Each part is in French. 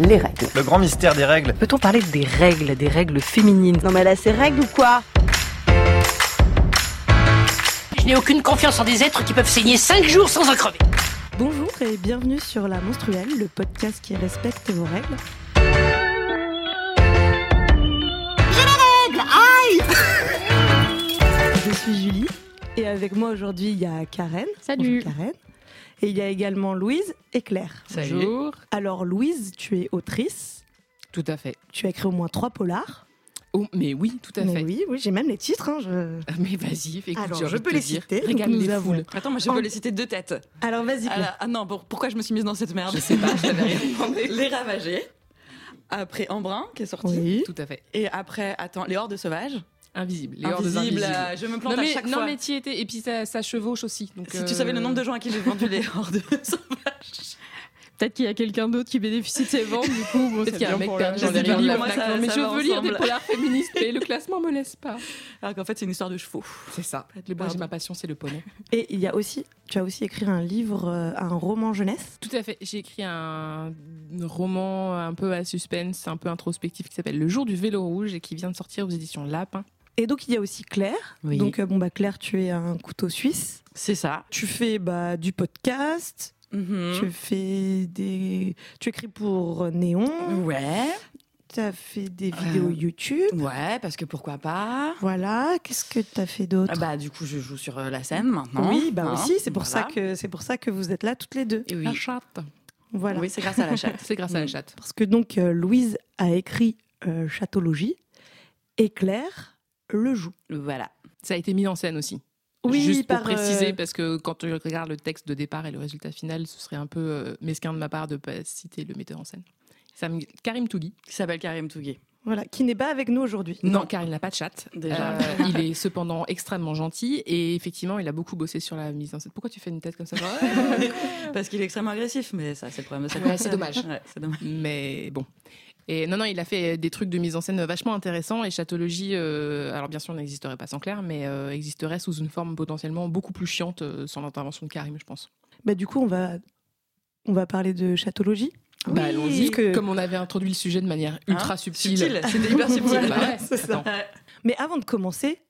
les règles. Le grand mystère des règles. Peut-on parler des règles, des règles féminines? Non mais là, c'est règles ou quoi? Je n'ai aucune confiance en des êtres qui peuvent saigner 5 jours sans en crever. Bonjour et bienvenue sur La Monstruelle, le podcast qui respecte vos règles. Je suis Julie et avec moi aujourd'hui il y a Karen. Salut. Bonjour, Karen. Et il y a également Louise et Claire. Bonjour. Alors Louise, tu es autrice. Tout à fait. Tu as écrit au moins trois polars. Oh, mais oui, tout à Mais fait. oui, oui, j'ai même les titres. hein, je- Ah, Mais vas-y, écoute, Alors, je peux les dire. citer. Régale nous les avons- foules. Attends, moi je En- peux les citer de deux têtes. Alors vas-y Ah, ah non, pour- pourquoi je me suis mise dans cette merde? Je sais pas, je t'avais rien demandé. Les Ravagés. Après Embrun, qui est sorti. Oui. Tout à fait. Et après, attends, Les Hordes Sauvages. Invisible. Les invisibles. euh, je me plante Non à mais, chaque non fois. mais t'y étais. Et puis ça, ça chevauche aussi. Donc, Si euh, tu savais le nombre de gens à qui j'ai vendu Les Hordes Sauvages. Peut-être qu'il y a quelqu'un d'autre qui bénéficie de ces ventes, du coup, bon, Peut-être c'est qu'il y a un bien mec pour perdu dans les moi, ça- Non, mais ça je veux lire des polars féministes, mais le classement me laisse pas. Alors qu'en fait, c'est une histoire de chevaux. C'est ça. J'ai ma passion, c'est le poney. Et il y a aussi, tu as aussi écrit un livre, euh, un roman jeunesse? Tout à fait. J'ai écrit un roman un peu à suspense, un peu introspectif qui s'appelle Le jour du vélo rouge et qui vient de sortir aux éditions Lapin. Et donc il y a aussi Claire. Oui. Donc euh, bon bah Claire, tu es un couteau suisse. C'est ça. Tu fais bah, du podcast. Mhm. Tu fais des, tu écris pour Néon. Ouais. Tu as fait des vidéos Euh, YouTube. Ouais, parce que pourquoi pas Voilà. Qu'est-ce que tu as fait d'autre? Ah Bah, du coup, je joue sur euh, la scène maintenant. Oui, bah hein, aussi. C'est pour voilà. ça que c'est pour ça que vous êtes là toutes les deux. Et oui. La chatte. Voilà. Oui, c'est grâce à la chatte. C'est grâce à la chatte. Parce que donc euh, Louise a écrit euh, Chatologie et Claire le joue. voilà. Ça a été mis en scène aussi. Oui, Juste pour par, préciser, euh, parce que quand tu regardes le texte de départ et le résultat final, ce serait un peu euh, mesquin de ma part de pas citer le metteur en scène. Ça me- Karim Tougui. Qui s'appelle Karim Tougué. Voilà, qui n'est pas avec nous aujourd'hui. Non, car il n'a pas de chatte. Déjà. Euh, il est cependant extrêmement gentil et effectivement, il a beaucoup bossé sur la mise en scène. Pourquoi tu fais une tête comme ça Parce qu'il est extrêmement agressif, mais ça, c'est le problème de Ouais, c'est dommage. Ouais, dommage. Mais bon. Et non, non, il a fait des trucs de mise en scène vachement intéressants. Et Chatologie, euh, alors bien sûr, n'existerait pas sans Claire, mais euh, existerait sous une forme potentiellement beaucoup plus chiante euh, sans l'intervention de Karim, je pense. Bah, du coup, on va, on va parler de Chatologie. Bah, allons-y. Que- Comme on avait introduit le sujet de manière ultra Hein subtile. Subtil, c'était hyper subtil. Bah ouais, C'est ça. Mais avant de commencer,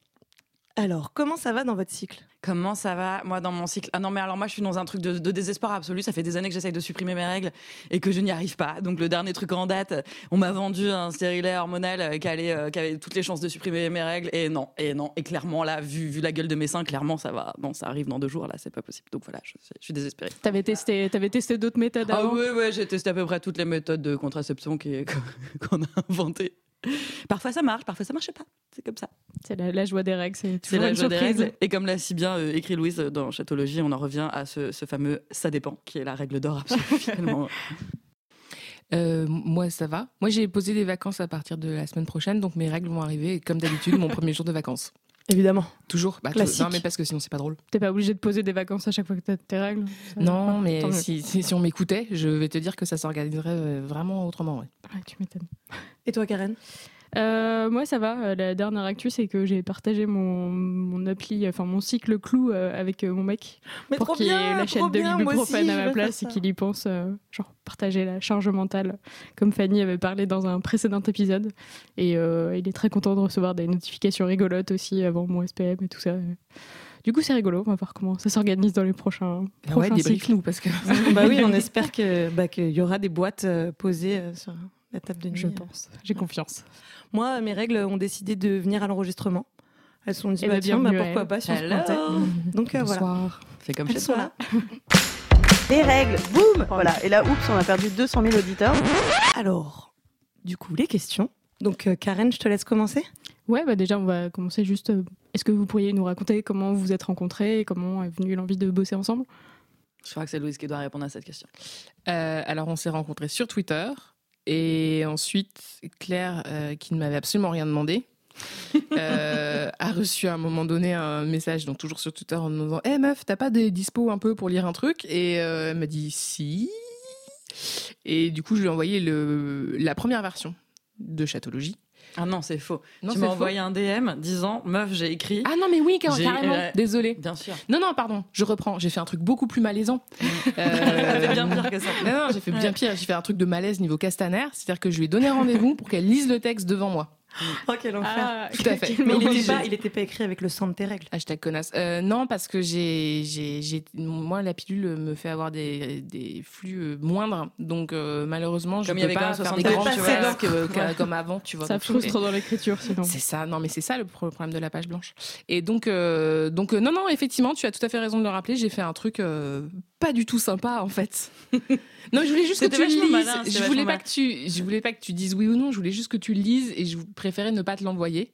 alors, comment ça va dans votre cycle? Comment ça va Moi, dans mon cycle? Ah non, mais alors, moi, je suis dans un truc de, de désespoir absolu. Ça fait des années que j'essaye de supprimer mes règles et que je n'y arrive pas. Donc, le dernier truc en date, on m'a vendu un stérilet hormonal euh, qui, allait, euh, qui avait toutes les chances de supprimer mes règles. Et non, et non. Et clairement, là, vu, vu la gueule de mes seins, clairement, ça va. Non, ça arrive dans deux jours, là, c'est pas possible. Donc, voilà, je, je suis désespérée. T'avais testé, t'avais testé d'autres méthodes Ah avant? oui, ouais, j'ai testé à peu près toutes les méthodes de contraception qui- qu'on a inventées. Parfois ça marche, parfois ça marche pas. C'est comme ça. C'est la, la joie des règles, c'est toujours la une joie des surprise. règles. Et comme l'a si bien euh, écrit Louise dans Chatologie, on en revient à ce, ce fameux ça dépend, qui est la règle d'or absolue finalement. Euh, moi, ça va. Moi, j'ai posé des vacances à partir de la semaine prochaine, donc mes règles vont arriver, comme d'habitude, mon premier jour de vacances. Évidemment. Toujours. Bah, Classique. Non, mais parce que sinon, c'est pas drôle. T'es pas obligé de poser des vacances à chaque fois que t'as tes règles Non, mais si, si, si on m'écoutait, je vais te dire que ça s'organiserait euh, vraiment autrement. ouais. Ouais, tu m'étonnes. Et toi, Karen? Euh, moi, ça va. Euh, La dernière actu, c'est que j'ai partagé mon, mon appli, enfin mon cycle clou euh, avec euh, mon mec Mais pour qu'il achète de l'ibuprofène à ma place et qu'il y pense, euh, genre partager la charge mentale, comme Fanny avait parlé dans un précédent épisode. Et euh, il est très content de recevoir des notifications rigolotes aussi avant mon SPM et tout ça. Du coup, c'est rigolo. On va voir comment ça s'organise dans les prochains, Ah ouais, prochains cycles. débrief-nous, parce que Bah oui, on espère que bah, qu'il y aura des boîtes euh, posées euh, sur la table de nuit. Je pense. J'ai confiance. Moi, mes règles ont décidé de venir à l'enregistrement. Elles se sont dit, Eh bah, ben, bah, bienvenue à pourquoi pas si on se. Donc euh, voilà. C'est comme Elles chez sont toi. là. Les règles, boum Voilà. Et là, oups, on a perdu 200 000 auditeurs. Alors, du coup, les questions. Donc, euh, Karen, je te laisse commencer. Ouais, bah déjà, on va commencer juste. euh, Est-ce que vous pourriez nous raconter comment vous vous êtes rencontrés et comment est venue l'envie de bosser ensemble? Je crois que c'est Louise qui doit répondre à cette question. Euh, alors, on s'est rencontrés sur Twitter. Et ensuite, Claire, euh, qui ne m'avait absolument rien demandé, euh, a reçu à un moment donné un message, donc toujours sur Twitter, en me disant Eh meuf, t'as pas des dispo un peu pour lire un truc? Et euh, elle m'a dit Si. Et du coup, je lui ai envoyé le, la première version de Chatologie. Ah non, c'est faux. Non, tu m'as envoyé un DM disant Meuf, j'ai écrit. Ah non, mais oui, car- carrément. euh, Désolée. Bien sûr. Non, non, pardon, je reprends. J'ai fait un truc beaucoup plus malaisant. Fait bien pire que ça. Non, non, j'ai fait bien pire. J'ai fait un truc de malaise niveau Castaner. C'est-à-dire que je lui ai donné rendez-vous pour qu'elle lise le texte devant moi. Oh, quel enfer. Ah, Tout à fait. Mais il moment était, j'ai- pas, il était pas écrit avec le sang de tes règles. Hashtag connasse. Euh, non, parce que j'ai, j'ai, j'ai- moi, la pilule me fait avoir des, des flux euh, moindres. Donc, euh, malheureusement, je Comme y peux avait pas quand faire même des 62, grands tu vois. fresques que- comme avant, tu vois. Ça frustre dans l'écriture, sinon. C'est ça, non mais c'est ça le pro- problème de la page blanche. Et donc, euh, donc euh, non, non, effectivement, tu as tout à fait raison de le rappeler, j'ai fait un truc euh, pas du tout sympa en fait. non, je voulais juste que tu lises. malin, je voulais pas que tu, je voulais pas que tu dises oui ou non, je voulais juste que tu le lises et je préférais ne pas te l'envoyer.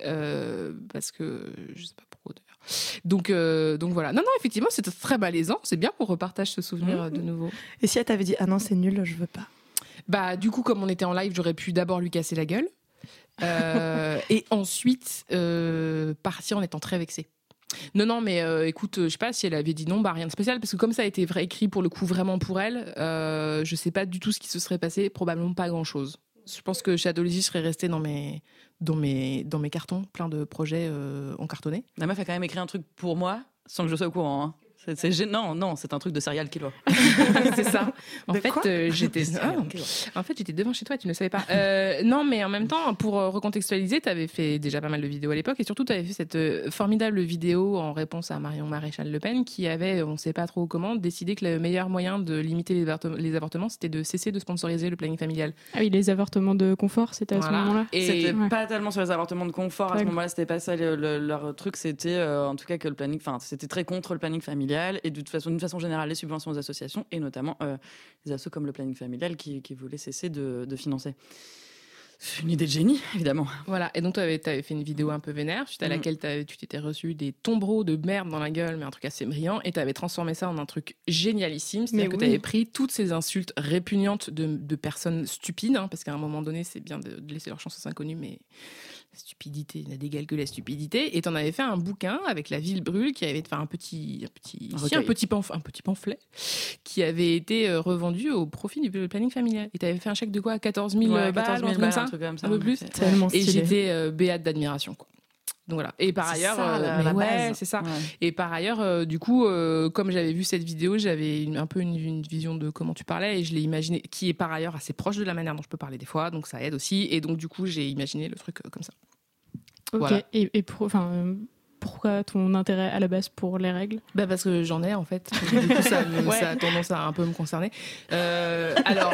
Euh, parce que je sais pas pourquoi d'ailleurs. Donc, euh, donc voilà. Non, non, effectivement, c'était très malaisant. C'est bien qu'on repartage ce souvenir euh, de nouveau. Et si elle t'avait dit Ah non, c'est nul, je veux pas. Bah, du coup, comme on était en live, j'aurais pu d'abord lui casser la gueule. euh, et ensuite euh, partir en étant très vexée. Non, non, mais euh, écoute, euh, je sais pas si elle avait dit non, bah rien de spécial, parce que comme ça a été écrit pour le coup vraiment pour elle, euh, je sais pas du tout ce qui se serait passé, probablement pas grand chose. Je pense que Shadowlizzy serait resté dans mes, dans mes, dans mes cartons, plein de projets euh, en cartonné. La meuf a quand même écrit un truc pour moi sans que je sois au courant. hein. C'est, c'est gênant. Non, c'est un truc de serial killer. c'est ça. En De fait, euh, j'étais. En fait, j'étais devant chez toi, tu ne le savais pas. Euh, non, mais en même temps, pour euh, recontextualiser, tu avais fait déjà pas mal de vidéos à l'époque et surtout, tu avais fait cette formidable vidéo en réponse à Marion Maréchal Le Pen qui avait, on ne sait pas trop comment, décidé que le meilleur moyen de limiter les, avortem- les avortements, c'était de cesser de sponsoriser le planning familial. Ah oui, les avortements de confort, c'était à Voilà. ce moment-là. Et C'était Ouais. pas tellement sur les avortements de confort à ce moment-là, c'était pas ça le- le- leur truc, c'était euh, en tout cas que le planning, enfin c'était très contre le planning familial et de toute façon, d'une façon générale, les subventions aux associations et notamment euh, les assos comme le planning familial qui, qui voulaient cesser de, de financer. C'est une idée de génie, évidemment. Voilà, et donc tu avais, fait une vidéo un peu vénère, suite à Mhm. laquelle tu t'étais reçu des tombereaux de merde dans la gueule, mais un truc assez brillant, et tu avais transformé ça en un truc génialissime. C'est-à-dire que tu avais pris toutes ces insultes répugnantes de, de personnes stupides, hein, parce qu'à un moment donné, c'est bien de, de laisser leur chance aux inconnus, mais stupidité n'a d'égal que la stupidité. Et tu en avais fait un bouquin avec La Ville Brûle, qui avait fait un petit, un petit, Un si, recueil. un petit, un petit pamphlet, qui avait été euh, revendu au profit du planning familial. Et tu avais fait un chèque de quoi? 14 000 Ouais, balles, 14 000 un truc comme balles, ça? un truc comme ça. Un peu plus? Tellement et j'étais euh, béate d'admiration. quoi. Donc voilà. Et par ailleurs, ça, euh, ouais, c'est ça. Ouais. Et par ailleurs, euh, du coup, euh, comme j'avais vu cette vidéo, j'avais un peu une, une vision de comment tu parlais et je l'ai imaginé, qui est par ailleurs assez proche de la manière dont je peux parler des fois, donc ça aide aussi. Et donc du coup, j'ai imaginé le truc comme ça. Ok. Voilà. Et, et pour- pourquoi ton intérêt à la base pour les règles? Bah parce que j'en ai en fait. Du coup, ça, me- Ouais. ça a tendance à un peu me concerner. Euh, alors,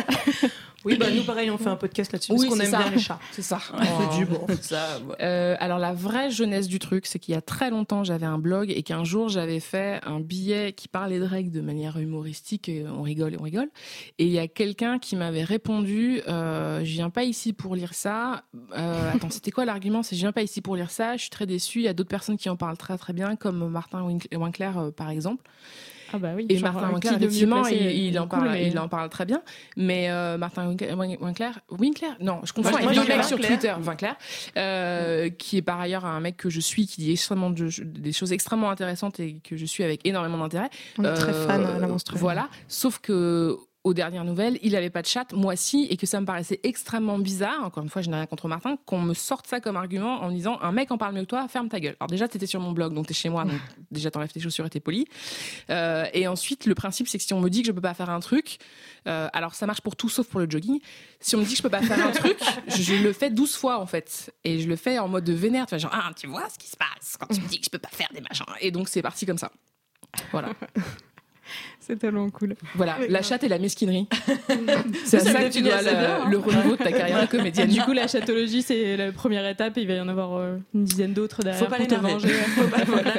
Oui, bah nous, pareil, on fait un podcast là-dessus Oui, parce qu'on aime ça. bien les chats. c'est ça. On fait du bon. Ça, ouais. Euh, alors la vraie jeunesse du truc, c'est qu'il y a très longtemps, j'avais un blog et qu'un jour j'avais fait un billet qui parlait de règles de manière humoristique. Et on rigole et on rigole. Et il y a quelqu'un qui m'avait répondu euh, "Je viens pas ici pour lire ça." Euh, attends, c'était quoi l'argument? C'est "Je viens pas ici pour lire ça. Je suis très déçue. Il y a d'autres personnes qui en parlent très très bien, comme Martin Wink- Winkler euh, par exemple." Ah bah oui. Et genre, Martin euh, Winkler, effectivement, il, il en cool, parle, mais- il en parle très bien. Mais euh, Martin Winkler, Winkler, Winkler? Non, je confonds avec dis mec sur. Twitter, Winkler, euh, qui est par ailleurs un mec que je suis, qui dit extrêmement de- des choses extrêmement intéressantes et que je suis avec énormément d'intérêt. On est très Euh, fan à la monstrueuse. Voilà. Sauf que aux dernières nouvelles, il avait pas de chat, moi si, et que ça me paraissait extrêmement bizarre. Encore une fois, je n'ai rien contre Martin, qu'on me sorte ça comme argument en me disant un mec en parle mieux que toi, ferme ta gueule. Alors déjà, t'étais sur mon blog, donc t'es chez moi, donc déjà t'enlèves tes chaussures et t'es poli. Euh, et ensuite, le principe, c'est que si on me dit que je peux pas faire un truc, euh, alors ça marche pour tout sauf pour le jogging. Si on me dit que je peux pas faire un truc, je, je le fais 12 fois en fait, et je le fais en mode de vénère, tu vois, genre ah tu vois ce qui se passe quand tu me dis que je peux pas faire des machins. Et donc c'est parti comme ça. Voilà. C'est tellement cool. Voilà, la grave. chatte et la mesquinerie. c'est à Ça que tu dois le, bien, hein. le renouveau de ta carrière de comédienne. Du coup, la chatologie, c'est la première étape et il va y en avoir euh, une dizaine d'autres derrière Faut pas pour te venger. Faut pas- voilà.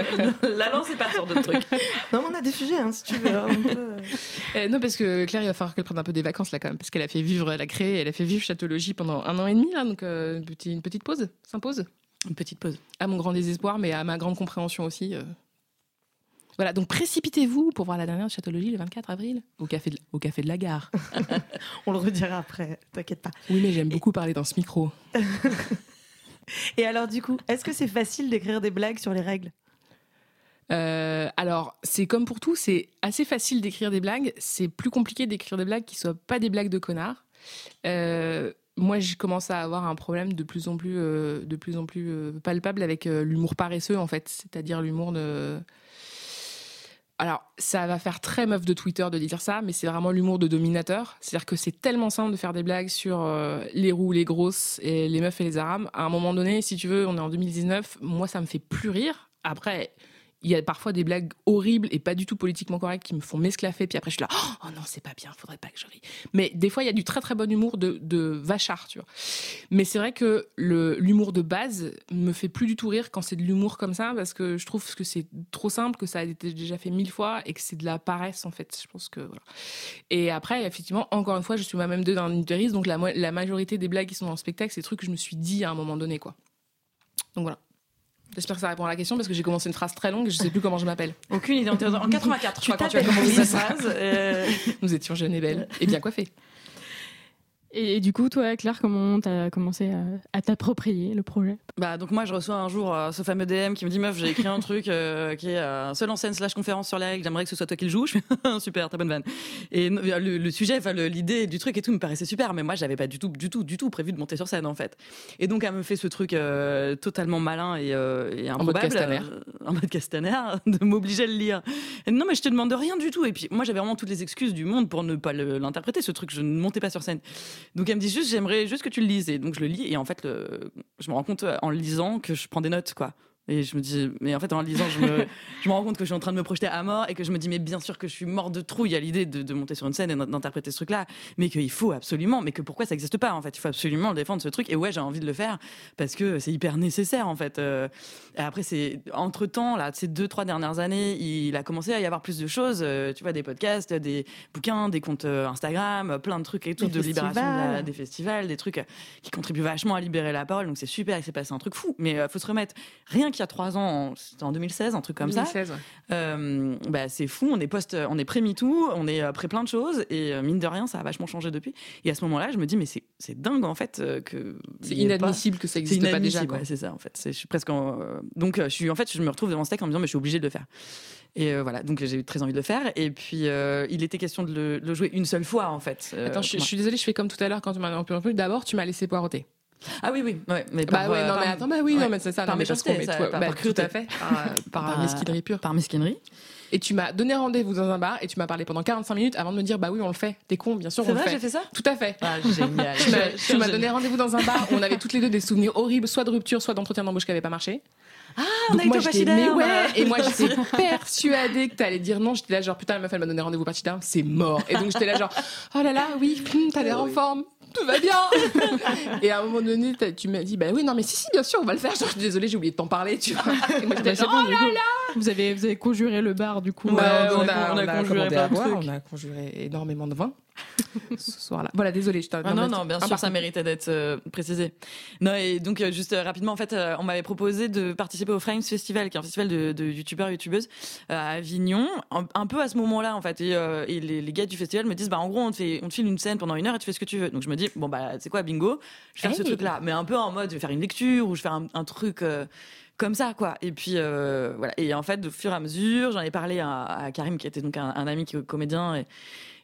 La lance est pas sur d'autres trucs. Non, mais on a des sujets, hein, si tu veux. hein, euh. Euh, non, parce que Claire, il va falloir qu'elle prenne un peu des vacances là quand même, parce qu'elle a fait vivre, elle a créé, elle a fait vivre Chatologie pendant un an et demi là, donc euh, une, petite, une petite pause, s'impose. Une petite pause. À mon grand désespoir, mais à ma grande compréhension aussi. Voilà, donc précipitez-vous pour voir la dernière de Chatologie le 24 avril au café de, au café de la gare. On le redira après, t'inquiète pas. Oui, mais j'aime beaucoup parler dans ce micro. Et alors, du coup, est-ce que c'est facile d'écrire des blagues sur les règles? Euh, alors, c'est comme pour tout, c'est assez facile d'écrire des blagues. C'est plus compliqué d'écrire des blagues qui soient pas des blagues de connards. Euh, moi, j'ai commencé à avoir un problème de plus en plus, euh, de plus en plus palpable avec l'humour paresseux, en fait. C'est-à-dire l'humour de. Alors, ça va faire très meuf de Twitter de dire ça, mais c'est vraiment l'humour de dominateur. C'est-à-dire que c'est tellement simple de faire des blagues sur euh, les roux, les grosses, et les meufs et les arabes. À un moment donné, si tu veux, on est en 2019, moi, ça me fait plus rire. Après, il y a parfois des blagues horribles et pas du tout politiquement correctes qui me font m'esclaffer. Puis après, je suis là, oh non, c'est pas bien, faudrait pas que je rie. Mais des fois, il y a du très très bon humour de, de vachard, tu vois. Mais c'est vrai que l'humour de base me fait plus du tout rire quand c'est de l'humour comme ça, parce que je trouve que c'est trop simple, que ça a été déjà fait mille fois et que c'est de la paresse, en fait. Je pense que voilà. Et après, effectivement, encore une fois, je suis moi-même deux d'un utérus, donc la, la majorité des blagues qui sont dans le spectacle, c'est des trucs que je me suis dit à un moment donné, quoi. Donc voilà. J'espère que ça répond à la question parce que j'ai commencé une phrase très longue et je sais plus comment je m'appelle. Aucune idée. En 84, je Tu crois, quand tu as commencé cette phrase. euh, Nous étions jeunes et belles et bien coiffées. Et, et du coup, toi, Claire, comment t'as commencé à, à t'approprier le projet? Bah donc moi je reçois un jour euh, ce fameux DM qui me dit meuf j'ai écrit un truc euh, qui est euh, seul en scène slash conférence sur la règle j'aimerais que ce soit toi qui le joues je fais super très bonne vanne. Et le, le sujet enfin l'idée du truc et tout me paraissait super mais moi j'avais pas du tout du tout du tout prévu de monter sur scène en fait. Et donc elle me fait ce truc euh, totalement malin et, euh, et mode improbable. Castaner. en mode castaner de m'obliger à le lire. Et non mais je te demande rien du tout. Et puis moi j'avais vraiment toutes les excuses du monde pour ne pas l'interpréter ce truc. Je ne montais pas sur scène donc elle me dit juste j'aimerais juste que tu le lises. Et donc je le lis. Et en fait je me rends compte euh, en le lisant que je prends des notes quoi et je me dis mais en fait en lisant je me, je me rends compte que je suis en train de me projeter à mort et que je me dis mais bien sûr que je suis mort de trouille à l'idée de, de monter sur une scène et d'interpréter ce truc là mais qu'il faut absolument mais que pourquoi ça n'existe pas en fait? Il faut absolument défendre ce truc. Et ouais j'ai envie de le faire parce que c'est hyper nécessaire en fait Euh, et après c'est entre temps là ces deux trois dernières années il a commencé à y avoir plus de choses euh, tu vois des podcasts des bouquins des comptes euh, Instagram plein de trucs et tout Des de libération de la- festivals. des festivals des trucs qui contribuent vachement à libérer la parole. Donc c'est super il s'est passé un truc fou. Mais euh, faut se remettre. Rien qu'il y a trois ans en- c'était en 2016 un truc comme ça 2016, ouais. euh, bah, c'est fou, on est post, on est pré MeToo, on est euh, pré plein de choses, et euh, mine de rien, ça a vachement changé depuis. Et à ce moment-là, je me dis, mais c'est c'est dingue en fait euh, que. C'est pas- inadmissible que ça C'est existe pas déjà. ouais, c'est ça en fait. Je suis presque en, euh, donc euh, je suis en fait, je me retrouve devant ce texte en me disant, mais je suis obligée de le faire. Et euh, voilà, donc j'ai eu très envie de le faire. Et puis euh, il était question de le, de le jouer une seule fois en fait. Euh, Attends, je, suis désolée, je fais comme tout à l'heure quand tu m'as interrompu. D'abord, tu m'as laissé poireauter. Ah oui, oui, ouais, mais Bah par, ouais, euh, non mais attends, bah oui, ouais. non mais c'est ça, Par non mais parce méchanceté, qu'on met ça, tout, par- bah, par tout à fait, par, euh, par mesquinerie pure. Par mesquinerie. Et tu m'as donné rendez-vous dans un bar et tu m'as parlé pendant 45 minutes avant de me dire bah oui on le fait. T'es con, bien sûr C'est on le vrai, fait. j'ai fait ça? Tout à fait. Ah, génial. Tu m'as- donné rendez-vous dans un bar où on avait toutes les deux des souvenirs horribles, soit de rupture, soit d'entretien d'embauche qui n'avait pas marché. Ah, on Donc a moi été au Pachiderme. mais ouais et moi j'étais persuadée que t'allais dire non j'étais là genre putain la meuf elle m'a donné rendez-vous parti d'un c'est mort et donc j'étais là genre oh là là oui t'as l'air en forme tout va bien. Et à un moment donné tu m'as dit bah oui non mais si si bien sûr on va le faire. Genre je suis désolée j'ai oublié de t'en parler tu vois. Et moi j'étais Bah, genre, bon, du coup. Vous avez, vous avez conjuré le bar, du coup. Ouais, on on, a- a, on a on a conjuré plein boire, on a conjuré énormément de vin ce soir-là. Voilà, désolé, je t'ai Ah non, non, bien sûr, ça méritait d'être euh, précisé. Non, et donc, euh, juste euh, rapidement, en fait, on m'avait proposé de participer au Frames Festival, qui est un festival de, de youtubeurs, youtubeuses, à Avignon, un, un peu à ce moment-là, en fait. Et, et les, les gars du festival me disent, bah, en gros, on te, fait, on te file une scène pendant une heure et tu fais ce que tu veux. Donc, je me dis, bon, bah, c'est quoi, bingo, je vais faire ce Hey. truc-là. Mais un peu en mode, je vais faire une lecture ou je vais faire un, un truc. comme ça quoi et puis euh, voilà et en fait de fur et à mesure j'en ai parlé à, à Karim qui était donc un, un ami qui est comédien et,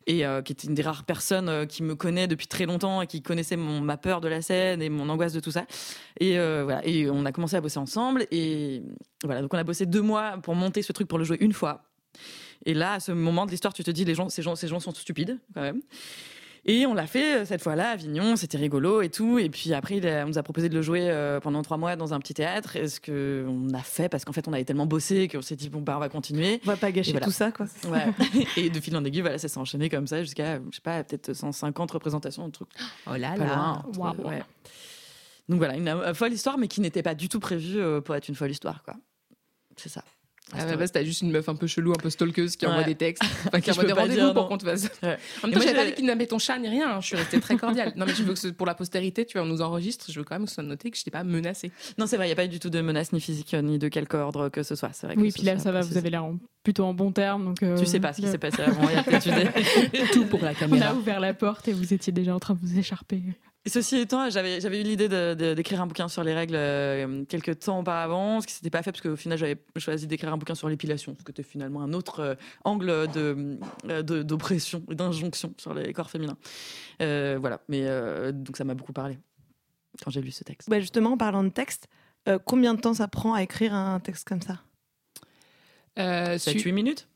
et euh, qui était une des rares personnes euh, qui me connaît depuis très longtemps et qui connaissait mon, ma peur de la scène et mon angoisse de tout ça. Et euh, voilà, et on a commencé à bosser ensemble et voilà, donc on a bossé deux mois pour monter ce truc pour le jouer une fois. Et là, à ce moment de l'histoire, tu te dis les gens, ces gens, ces gens sont stupides quand même. Et on l'a fait euh, cette fois-là à Avignon, c'était rigolo et tout. Et puis après, on nous a proposé de le jouer euh, pendant trois mois dans un petit théâtre. Et ce que on a fait parce qu'en fait, on avait tellement bossé qu'on s'est dit bon bah on va continuer. On va pas gâcher voilà. tout ça, quoi. Ouais. et de fil en aiguille, voilà, ça s'est enchaîné comme ça jusqu'à, je sais pas, peut-être 150 représentations, un truc Oh là pas loin. Waouh. Ouais. Donc voilà, une euh, folle histoire, mais qui n'était pas du tout prévue pour être une folle histoire, quoi. C'est ça. À la base, t'as juste une meuf un peu chelou, un peu stalkeuse qui Ouais. envoie des textes, enfin, qui envoie des rendez-vous pour qu'on te fasse. Ouais. En même moi, temps, j'avais pas dit qu'il n'avait ton chat ni rien, hein. je suis restée très cordiale. Non, mais je veux que pour la postérité, tu vois, on nous enregistre, je veux quand même que ce soit noté que je t'ai pas menacée. Non, c'est vrai, il n'y a pas eu du tout de menace ni physique ni de quelque ordre que ce soit. C'est vrai. que Oui, ce puis là, ça va, vous avez l'air en- plutôt en bon terme. Donc, euh, Tu sais pas ce qui s'est passé avant, il y a peut-être eu des- Tout pour la On a caméra. ouvert la porte et vous étiez déjà en train de vous écharper. Ceci étant, j'avais, eu l'idée d'écrire un bouquin sur les règles euh, quelques temps auparavant, ce qui s'était pas fait parce qu'au final j'avais choisi d'écrire un bouquin sur l'épilation, ce qui était finalement un autre euh, angle de, euh, d'oppression et d'injonction sur les corps féminins. Euh, voilà, mais donc ça m'a beaucoup parlé quand j'ai lu ce texte. Bah, justement, en parlant de texte, combien de temps ça prend à écrire un texte comme ça? Euh, 7-8 minutes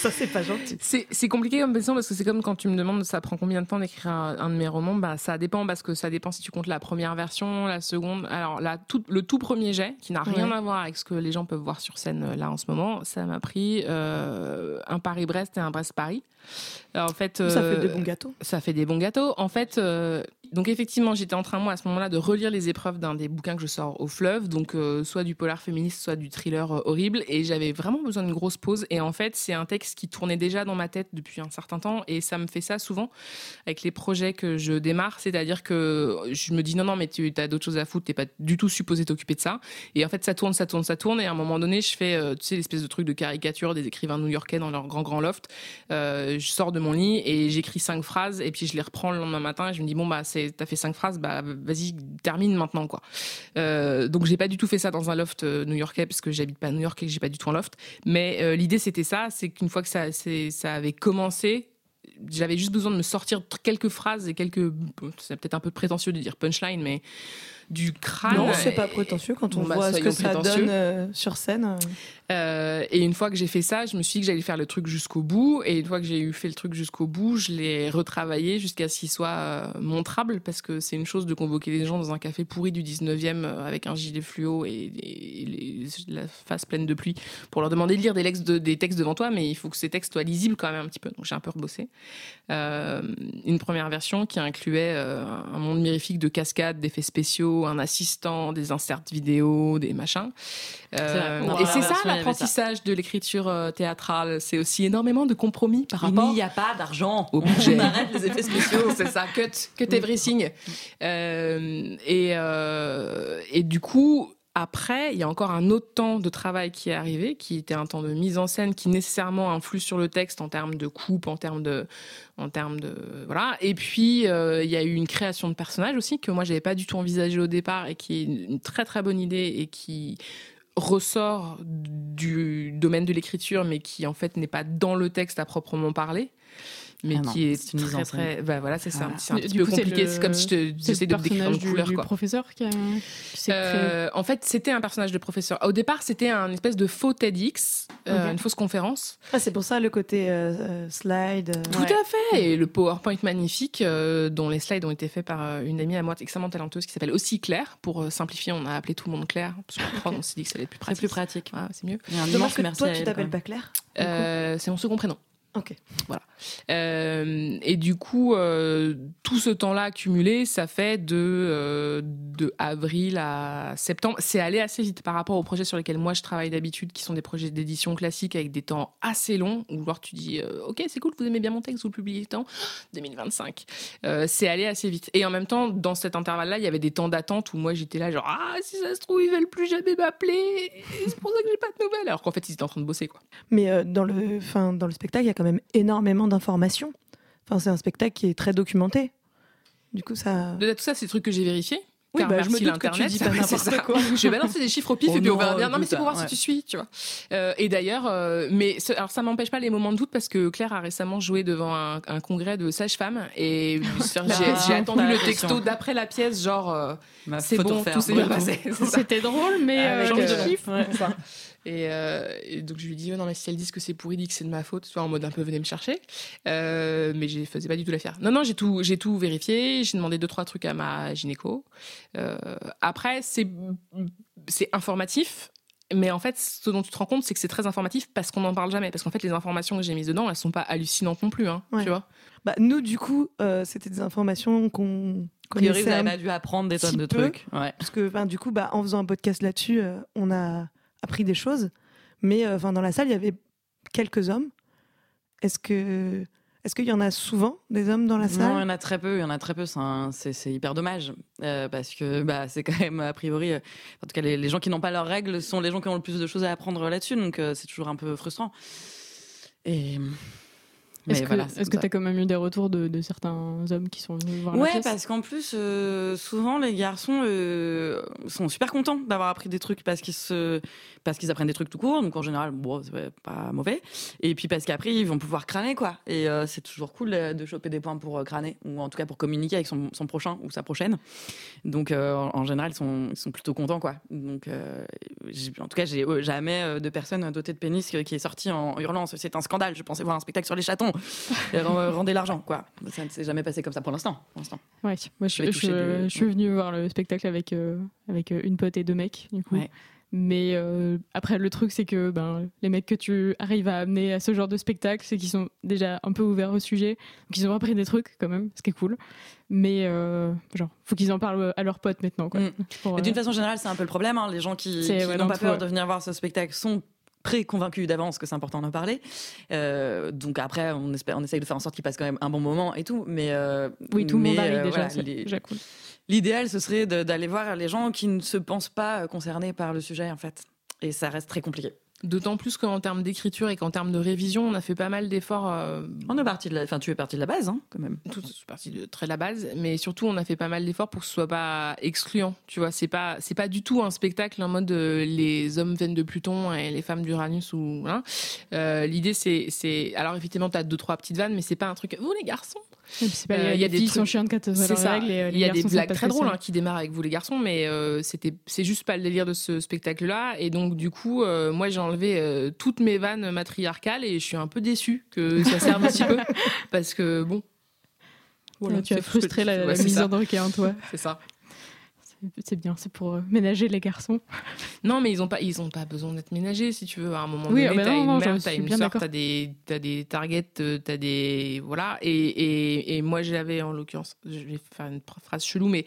Ça, c'est pas gentil. C'est c'est compliqué comme question parce que c'est comme quand tu me demandes ça prend combien de temps d'écrire un, un de mes romans? Bah, ça dépend parce que ça dépend si tu comptes la première version, la seconde. Alors, la, tout, le tout premier jet, qui n'a rien Ouais. à voir avec ce que les gens peuvent voir sur scène euh, là en ce moment, ça m'a pris euh, un Paris-Brest et un Brest-Paris. Alors, en fait, Ça fait euh, de bons gâteaux. ça fait des bons gâteaux. En fait, euh, donc effectivement, j'étais en train moi à ce moment-là de relire les épreuves d'un des bouquins que je sors au fleuve, donc euh, soit du polar féministe, soit du thriller euh, horrible, et j'avais vraiment besoin d'une grosse pause. Et en fait, c'est un texte qui tournait déjà dans ma tête depuis un certain temps, et ça me fait ça souvent avec les projets que je démarre, c'est-à-dire que je me dis non non mais tu as d'autres choses à foutre, t'es pas du tout supposé t'occuper de ça. Et en fait, ça tourne, ça tourne, ça tourne, et à un moment donné, je fais euh, tu sais l'espèce de truc de caricature des écrivains new-yorkais dans leur grand grand loft. Euh, je sors de mon lit et j'écris cinq phrases et puis je les reprends le lendemain matin et je me dis bon bah t'as fait cinq phrases bah vas-y termine maintenant quoi. Euh, donc j'ai pas du tout fait ça dans un loft euh, new-yorkais parce que j'habite pas York et que j'ai pas du tout un loft. Mais euh, l'idée c'était ça, c'est qu'une fois que ça ça avait commencé j'avais juste besoin de me sortir quelques phrases et quelques c'est peut-être un peu prétentieux de dire punchline mais du crâne non, c'est pas prétentieux quand on bah, voit ce que ça donne euh, sur scène. Euh. Et une fois que j'ai fait ça, je me suis dit que j'allais faire le truc jusqu'au bout. Et une fois que j'ai eu fait le truc jusqu'au bout, je l'ai retravaillé jusqu'à ce qu'il soit euh, montrable, parce que c'est une chose de convoquer les gens dans un café pourri du 19e euh, avec un gilet fluo et, et les- la face pleine de pluie pour leur demander de lire des textes, de- des textes devant toi, mais il faut que ces textes soient lisibles quand même un petit peu. Donc j'ai un peu rebossé. Euh, une première version qui incluait un monde mirifique de cascades, d'effets spéciaux, un assistant, des inserts vidéo, des machins. Et c'est ça l'apprentissage de l'écriture euh, théâtrale. C'est aussi énormément de compromis par Il rapport n'y a pas d'argent. au budget. On arrête les effets spéciaux. c'est ça, cut, cut everything. Euh, et, euh, et du coup, après, il y a encore un autre temps de travail qui est arrivé, qui était un temps de mise en scène qui nécessairement influe sur le texte en termes de coupe, en termes de, en termes de, voilà. Et puis, euh, il y a eu une création de personnages aussi que moi j'avais pas du tout envisagé au départ et qui est une très très bonne idée et qui ressort du domaine de l'écriture, mais qui en fait n'est pas dans le texte à proprement parler, mais Ah non, qui est, c'est une mise très en scène. très, bah voilà, c'est ça, Voilà. c'est un Du petit peu coup, c'est compliqué. C'est comme si je C'est le de décrire du, couleur, du quoi. professeur qui, a- qui s'est créé. Euh, en fait, c'était un personnage de professeur. Au départ, c'était un espèce de faux TEDx, euh, Ok. une fausse conférence. Ah, c'est pour ça le côté euh, euh, slide. euh, Tout à fait. Et le PowerPoint magnifique, euh, dont les slides ont été faits par une amie à moi extrêmement talenteuse qui s'appelle aussi Claire. Pour euh, simplifier, on a appelé tout le monde Claire. La prod, on s'est dit que ça allait être plus C'est pratique. plus pratique. Ah, c'est mieux. Et un Dommage que toi, tu elle, t'appelles pas Claire. du c'est mon second prénom. Ok. Euh, et du coup, euh, tout ce temps-là accumulé, ça fait de, euh, de avril à septembre. C'est allé assez vite par rapport aux projets sur lesquels moi je travaille d'habitude, qui sont des projets d'édition classiques avec des temps assez longs, où alors tu dis, ok, c'est cool, vous aimez bien mon texte, vous le publiez quand? 2025. Euh, c'est allé assez vite. Et en même temps, dans cet intervalle-là, il y avait des temps d'attente où moi j'étais là, genre, ah, si ça se trouve, ils veulent plus jamais m'appeler. C'est pour ça que j'ai pas de nouvelles. Alors qu'en fait, ils étaient en train de bosser, quoi. Mais dans, le, enfin, dans le spectacle, il y a quand même énormément d'informations. Enfin, c'est un spectacle qui est très documenté. Du coup, ça. De tout ça, c'est des trucs que j'ai vérifiés. Oui, bah, je me doute que tu dis pas n'importe ça. quoi. Je vais balancer des chiffres au pif Oh et puis on verra bien. Non, mais c'est pour voir si tu suis, tu vois. Euh, et d'ailleurs, euh, mais ce- alors ça m'empêche pas les moments de doute parce que Claire a récemment joué devant un, un congrès de sages-femmes et j'ai Ah, j'ai attendu le texto d'après la pièce, genre euh, c'est bon, tout s'est bien passé. C'était drôle, mais euh, les euh, chiffres. Et, euh, et donc je lui dis oh non mais si elles disent que c'est pourri, dis que c'est de ma faute, tu vois en mode un peu venez me chercher. Euh, mais je faisais pas du tout l'affaire. Non non j'ai tout j'ai tout vérifié, j'ai demandé deux trois trucs à ma gynéco. Euh, après c'est c'est informatif. Mais en fait, ce dont tu te rends compte, c'est que c'est très informatif parce qu'on n'en parle jamais. Parce qu'en fait, les informations que j'ai mises dedans, elles sont pas hallucinantes non plus, hein, Ouais. tu vois. Bah, nous, du coup, euh, c'était des informations qu'on A priori, vous connaissait. un pas dû apprendre des tonnes de peu. trucs. Ouais. Parce que, enfin, du coup, bah, en faisant un podcast là-dessus, euh, on a appris des choses. Mais euh, enfin, dans la salle, il y avait quelques hommes. Est-ce que, est-ce qu'il y en a souvent des hommes dans la Non, il y salle en a très peu, il y en a très peu, c'est hyper dommage. Euh, parce que bah, c'est quand même, a priori, euh, en tout cas, les, les gens qui n'ont pas leurs règles sont les gens qui ont le plus de choses à apprendre là-dessus, donc euh, c'est toujours un peu frustrant. Et Est-ce que voilà, tu as quand même eu des retours de, de certains hommes qui sont venus voir la Ouais, pièce parce qu'en plus, euh, souvent les garçons euh, sont super contents d'avoir appris des trucs parce qu'ils se, parce qu'ils apprennent des trucs tout court. Donc en général, bon, c'est pas mauvais. Et puis parce qu'après ils vont pouvoir crâner quoi. Et euh, c'est toujours cool de, choper des points pour crâner ou en tout cas pour communiquer avec son, son prochain ou sa prochaine. Donc en, général, ils sont, ils sont plutôt contents quoi. Donc en tout cas, j'ai jamais de personne dotée de pénis qui qui est sortie en hurlant c'est un scandale. Je pensais voir un spectacle sur les chatons. Rend- rendez l'argent quoi. Ça ne s'est jamais passé comme ça pour l'instant. Ouais, moi je, Je je- toucher du- je suis venue voir le spectacle avec, euh, avec euh, une pote et deux mecs, du coup. Ouais. Mais euh, après, le truc, c'est que ben, les mecs que tu arrives à amener à ce genre de spectacle, c'est qu'ils sont déjà un peu ouverts au sujet. Donc, ils ont appris des trucs quand même, ce qui est cool. Mais euh, genre, faut qu'ils en parlent à leurs potes maintenant. Quoi, Mm. D'une euh, façon générale, c'est un peu le problème. hein. Les gens qui, C'est, qui ouais, n'ont pas tout, peur ouais. de venir voir ce spectacle sont pré-convaincus d'avance que c'est important d'en parler. Euh, donc après, on, espère, on essaye de faire en sorte qu'ils passent quand même un bon moment et tout. Mais euh, oui, tout le monde arrive euh, déjà, voilà, c'est les- déjà cool. L'idéal, ce serait d'aller voir les gens qui ne se pensent pas concernés par le sujet, en fait. Et ça reste très compliqué. D'autant plus qu'en termes d'écriture et qu'en termes de révision, on a fait pas mal d'efforts. euh, On est parti de la... Enfin, tu es parti de la base, hein, quand même. tout c'est parti de très la base, mais surtout on a fait pas mal d'efforts pour que ce soit pas excluant. Tu vois, c'est pas c'est pas du tout un spectacle en mode euh, les hommes viennent de Pluton et les femmes d'Uranus ou hein. Euh, L'idée c'est c'est alors effectivement t'as deux trois petites vannes, mais c'est pas un truc. Vous les garçons. Euh, il y a des filles sont chiantes quand C'est ça. Il y a des blagues très drôles hein, qui démarrent avec vous les garçons, mais euh, c'était c'est juste pas le délire de ce spectacle-là. Et donc du coup, euh, moi j'ai enlevé euh, toutes mes vannes matriarcales et je suis un peu déçue que ça serve un petit peu parce que bon. Euh, tu as frustré la, ouais, la misandre qui est en toi. C'est ça. C'est- bien, c'est pour euh, ménager les garçons. Non, mais ils ont pas, ils ont pas besoin d'être ménagés, si tu veux. À un moment Oui, donné, ah bah t'as une non, mère, t'as une d'accord. t'as des, t'as des targets, euh, t'as des, voilà. Et, et, et moi, j'avais, en l'occurrence, je vais faire une phrase chelou, mais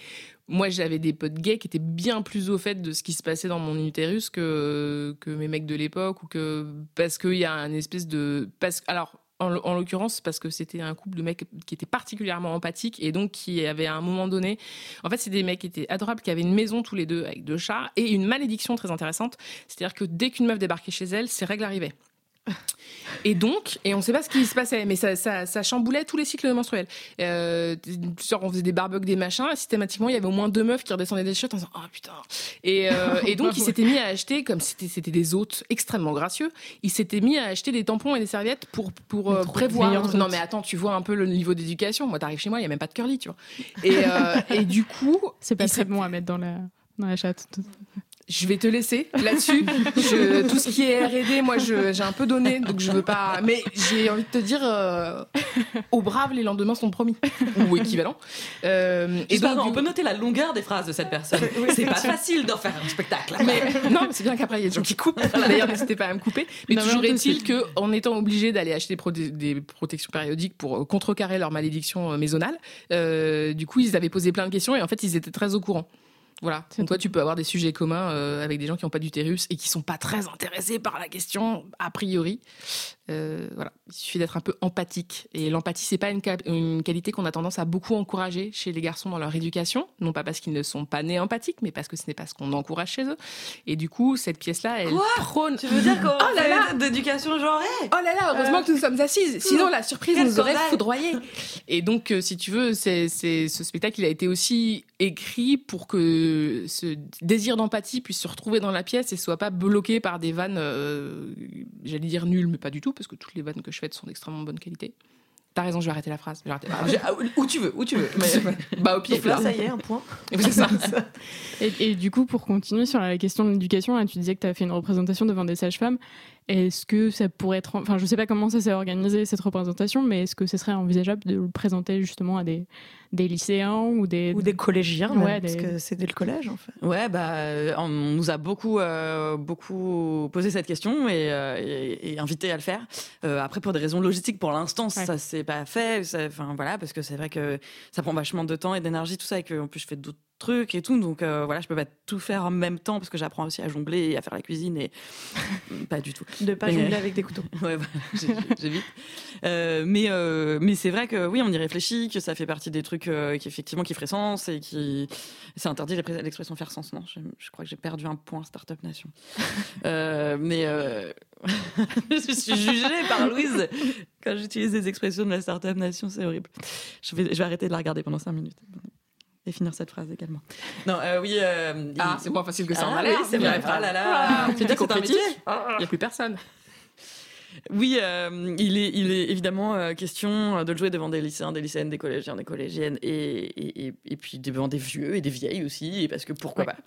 moi, j'avais des potes gays qui étaient bien plus au fait de ce qui se passait dans mon utérus que, que mes mecs de l'époque ou que, parce qu'il y a un espèce de, parce, alors, en, l'occurrence, parce que c'était un couple de mecs qui étaient particulièrement empathiques et donc qui avaient à un moment donné en fait, c'est des mecs qui étaient adorables, qui avaient une maison tous les deux avec deux chats et une malédiction très intéressante. C'est-à-dire que dès qu'une meuf débarquait chez elle, ses règles arrivaient. Et donc, et on sait pas ce qui se passait, mais ça, ça, ça chamboulait tous les cycles menstruels. Euh, on faisait des barbecues, des machins, et systématiquement, il y avait au moins deux meufs qui redescendaient des chiottes en disant Oh putain Et, euh, et donc, ils s'étaient mis à acheter, comme c'était des hôtes extrêmement gracieux, ils s'étaient mis à acheter des tampons et des serviettes pour, pour euh, prévoir. Non, mais attends, tu vois un peu le niveau d'éducation. Moi, t'arrives chez moi, il y a même pas de curly, tu vois. Et, euh, et du coup, C'est pas très bon à mettre dans la, dans la chatte. Je vais te laisser là-dessus. Je- tout ce qui est R&D, moi, j'ai un peu donné, donc je veux pas. Mais j'ai envie de te dire, euh, aux braves, les lendemains sont promis ou équivalent. Euh, Et donc, on du- peut noter la longueur des phrases de cette personne. c'est pas facile d'en faire un spectacle. mais non, mais c'est bien qu'après il y a des gens qui coupent. D'ailleurs, n'hésitez pas à me couper. Mais Non, toujours est-il que, en étant obligé d'aller acheter des, protections périodiques pour euh, contrecarrer leur malédiction euh, maisonnale, euh, du coup, ils avaient posé plein de questions et en fait, ils étaient très au courant. Voilà. Donc toi, tu peux avoir des sujets communs euh, avec des gens qui n'ont pas d'utérus et qui sont pas très intéressés par la question a priori. Euh, voilà. Il suffit d'être un peu empathique. Et l'empathie, c'est pas une, qualité qu'on a tendance à beaucoup encourager chez les garçons dans leur éducation, non pas parce qu'ils ne sont pas nés empathiques, mais parce que ce n'est pas ce qu'on encourage chez eux. Et du coup, cette pièce-là, elle Quoi prône. Tu veux dire qu'on Oh là là d'éducation genrée Oh là là, heureusement que nous sommes assises. Sinon, la surprise Quel nous aurait foudroyés. Et donc, euh, si tu veux, c'est, ce spectacle, il a été aussi écrit pour que ce désir d'empathie puisse se retrouver dans la pièce et soit pas bloqué par des vannes, euh, j'allais dire nulles, mais pas du tout, parce que toutes les vannes que je fais sont d'extrêmement bonne qualité. T'as raison, je vais arrêter la phrase. Je vais arrêter la phrase. J'ai- ah, Où tu veux, où tu veux. Mais... bah, au pied, Donc là, là. ça y est, un point. C'est ça. Et, et du coup, pour continuer sur la question de l'éducation, tu disais que tu as fait une représentation devant des sages-femmes. Est-ce que ça pourrait être. Enfin, je sais pas comment ça s'est organisé, cette représentation, mais est-ce que ce serait envisageable de le présenter justement à des, des lycéens ou des. Ou des collégiens, même, Ouais, parce que c'est dès le collège, en fait. Ouais, bah, euh, on nous a beaucoup, euh, beaucoup posé cette question et, euh, et- et invité à le faire. Euh, après, pour des raisons logistiques, pour l'instant, Ouais. ça s'est pas fait. Enfin, voilà, parce que c'est vrai que ça prend vachement de temps et d'énergie, tout ça, et qu'en plus, je fais d'autres trucs et tout. Donc euh, voilà, je peux pas tout faire en même temps parce que j'apprends aussi à jongler et à faire la cuisine et pas du tout. De pas Mais- jongler avec des couteaux. Ouais, voilà, j'ai- j'évite. Euh, mais euh, mais c'est vrai que oui, on y réfléchit, que ça fait partie des trucs euh, qui effectivement qui feraient sens et qui c'est interdit l'expression faire sens. Non, je, je crois que j'ai perdu un point Startup Nation. Euh, mais euh, je suis jugée par Louise quand j'utilise des expressions de la Startup Nation, c'est horrible. Je vais je vais arrêter de la regarder pendant cinq minutes et finir cette phrase également. Non, euh, oui. euh, Ah, c'est moins facile que ça. Ah on a oui, l'air. c'est vrai. Ah là là. Tu dis C'est un compétitif métier. Il n'y a plus personne. Oui, euh, il, est, il est évidemment euh, question de le jouer devant des lycéens, des lycéennes, des collégiens, des collégiennes, et, et, et- et puis devant des vieux et des vieilles aussi, parce que pourquoi Ouais. pas.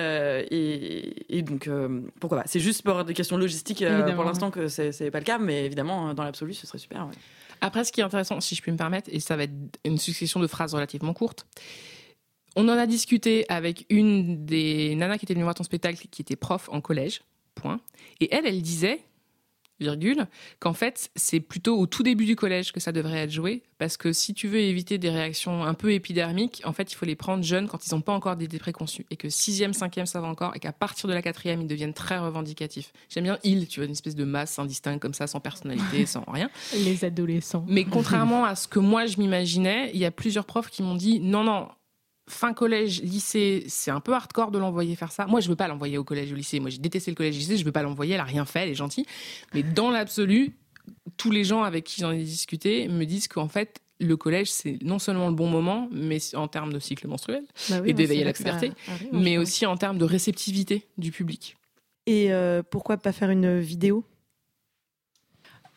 Euh, et, et donc, euh, pourquoi pas. C'est juste pour des questions logistiques euh, pour l'instant que c'est c'est pas le cas, mais évidemment, dans l'absolu, ce serait super. ouais. Après, ce qui est intéressant, si je puis me permettre, et ça va être une succession de phrases relativement courtes, on en a discuté avec une des nanas qui était venue voir ton spectacle, qui était prof en collège, point. Et elle, elle disait, virgule, qu'en fait, c'est plutôt au tout début du collège que ça devrait être joué, parce que si tu veux éviter des réactions un peu épidermiques, en fait, il faut les prendre jeunes quand ils n'ont pas encore d'idées préconçues, et que sixième, cinquième, ça va encore, et qu'à partir de la quatrième, ils deviennent très revendicatifs. J'aime bien il, tu vois, une espèce de masse indistincte comme ça, sans personnalité, sans rien. Les adolescents. Mais contrairement à ce que moi je m'imaginais, il y a plusieurs profs qui m'ont dit non, non, fin collège, lycée, c'est un peu hardcore de l'envoyer faire ça. Moi, je veux pas l'envoyer au collège, au lycée. Moi, j'ai détesté le collège, le lycée, je veux pas l'envoyer, elle a rien fait, elle est gentille. Mais dans l'absolu, tous les gens avec qui j'en ai discuté me disent qu'en fait, le collège, c'est non seulement le bon moment, mais en termes de cycle menstruel, Bah oui, Et d'éveiller la puberté, mais aussi en termes de réceptivité du public. Et euh, pourquoi pas faire une vidéo?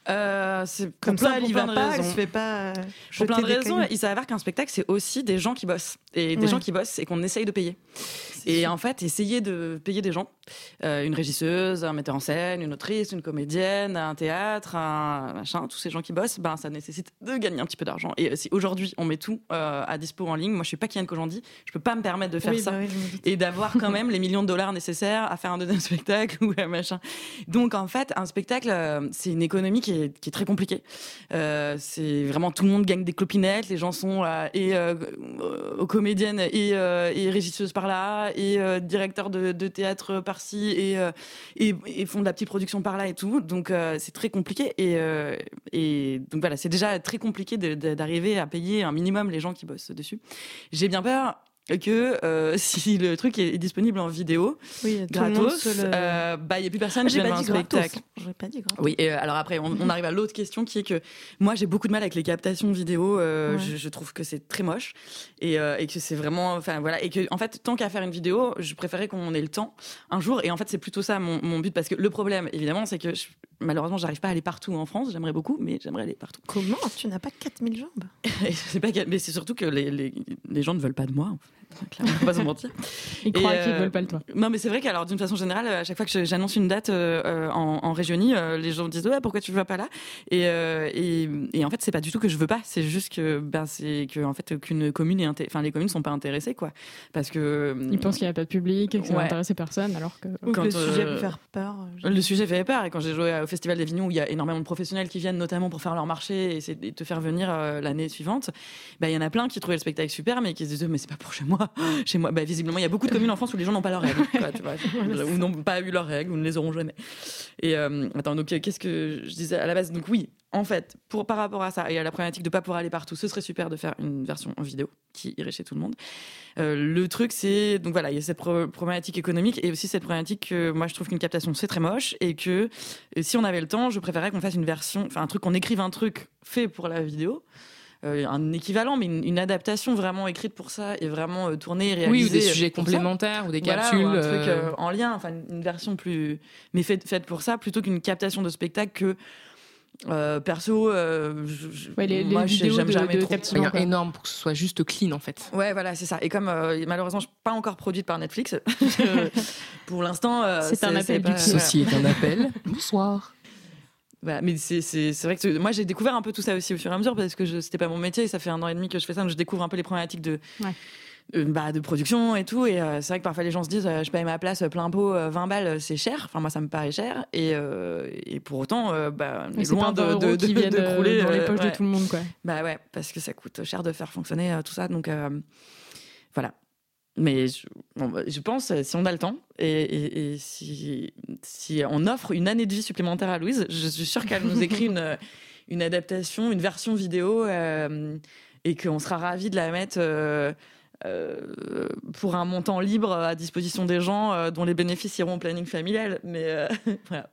Euh, Comme ça, plein va pas, raisons. se fait pas. Pour plein de raisons, il s'avère qu'un spectacle, c'est aussi des gens qui bossent. Et des Ouais. gens qui bossent et qu'on essaye de payer. Et en fait, essayer de payer des gens, euh, une régisseuse, un metteur en scène, une autrice, une comédienne, un théâtre, un machin, tous ces gens qui bossent, ben, ça nécessite de gagner un petit peu d'argent. Et euh, si aujourd'hui on met tout euh, à dispo en ligne, moi je suis pas Kian Kojandi, je peux pas me permettre de faire Oui, ça bah oui, et d'avoir quand même les millions de dollars nécessaires à faire un deuxième spectacle ou un machin. Donc en fait, un spectacle, c'est une économie qui est, qui est très compliquée. Euh, c'est vraiment tout le monde gagne des clopinettes, les gens sont et euh, comédiennes et, et régisseuses par là et euh, directeurs de, théâtre par-ci et, euh, et, font de la petite production par là et tout. Donc euh, c'est très compliqué et, et donc voilà, c'est déjà très compliqué d'arriver à payer un minimum les gens qui bossent dessus. J'ai bien peur que euh, si le truc est disponible en vidéo, Oui, gratos, se le- euh, bah il a plus personne qui vient pas voir un spectacle. Pas dit gratos. Oui, et euh, alors après, on, on arrive à l'autre question qui est que moi, j'ai beaucoup de mal avec les captations vidéo. Ouais. je, je trouve que c'est très moche et, et que c'est vraiment, enfin voilà, et que en fait, tant qu'à faire une vidéo, je préférais qu'on ait le temps un jour. Et en fait, c'est plutôt ça mon, mon but parce que le problème, évidemment, c'est que je- malheureusement, j'arrive pas à aller partout en France. J'aimerais beaucoup, mais j'aimerais aller partout. Comment? Tu n'as pas 4000 jambes? C'est pas, mais c'est surtout que les, les, les gens ne veulent pas de moi. En fait. Clairement, on va pas se mentir. Ils croient Et, qu'ils euh, veulent pas le toi. Non, mais c'est vrai qu'alors, d'une façon générale, à chaque fois que j'annonce une date euh, euh, en, en régionie, euh, les gens me disent ouais, pourquoi tu vas pas là? Et, euh, et, et en fait, c'est pas du tout que je veux pas, c'est juste que ben c'est que en fait qu'une commune est enfin les communes sont pas intéressées quoi, parce que Ils pensent qu'il n'y a pas de public et que ça Ouais. va intéresser personne, alors que. Ou que Quand, le sujet euh, peut faire peur je- le sujet fait peur et quand j'ai joué au Festival des Vignons où il y a énormément de professionnels qui viennent notamment pour faire leur marché et, te faire venir euh, l'année suivante, bah, il y en a plein qui trouvaient le spectacle super mais qui se disaient mais c'est pas pour chez moi, chez moi. Bah, visiblement il y a beaucoup de communes en France où les gens n'ont pas leurs règles, quoi, tu vois, ou n'ont pas eu leurs règles ou ne les auront jamais. Et euh, attends donc euh, qu'est-ce que je disais à la base? Donc oui en fait pour par rapport à ça et à la problématique de pas pouvoir aller partout, ce serait super de faire une version en vidéo qui irait chez tout le monde. Euh, le truc, c'est donc voilà, il y a cette pro- problématique économique et aussi cette problématique que moi je trouve qu'une captation c'est très moche et que si on avait le temps, je préférerais qu'on fasse une version, enfin un truc, qu'on écrive un truc fait pour la vidéo. Euh, un équivalent, mais une, une adaptation vraiment écrite pour ça et vraiment euh, tournée et réalisée. Oui, ou des sujets pour ça. complémentaires ou des Voilà, capsules. ou un truc euh, euh, en lien, enfin une version plus, mais faite faite pour ça, plutôt qu'une captation de spectacle que euh, perso. euh, je- Ouais, les- moi, j'aime de- jamais de trop. quoi. énorme pour que ce soit juste clean en fait. Ouais, voilà, c'est ça. Et comme euh, malheureusement, je suis pas encore produite par Netflix, pour l'instant, euh, C'est un appel pas- du pied. voilà. Ceci est un appel. Bonsoir. Voilà, mais c'est vrai que moi j'ai découvert un peu tout ça aussi au fur et à mesure parce que c'était pas mon métier. Ça fait un an et demi que je fais ça, donc je découvre un peu les problématiques de Ouais. euh, bah, de production et tout. Et euh, c'est vrai que parfois les gens se disent, euh, je paye ma place plein pot, euh, 20 balles, c'est cher. Enfin moi ça me paraît cher. Et, et pour autant, bah, est loin de, 20 de, de, qui de euh, crouler, dans les poches ouais. de tout le monde, quoi. Bah ouais, parce que ça coûte cher de faire fonctionner tout ça. Donc voilà. Mais je, bon, bah, je pense, euh, si on a le temps et, et- et si, si on offre une année de vie supplémentaire à Louise, je suis sûre qu'elle nous écrit une, une adaptation, une version vidéo euh, et qu'on sera ravis de la mettre euh, euh, pour un montant libre à disposition des gens dont les bénéfices iront au planning familial. Mais voilà.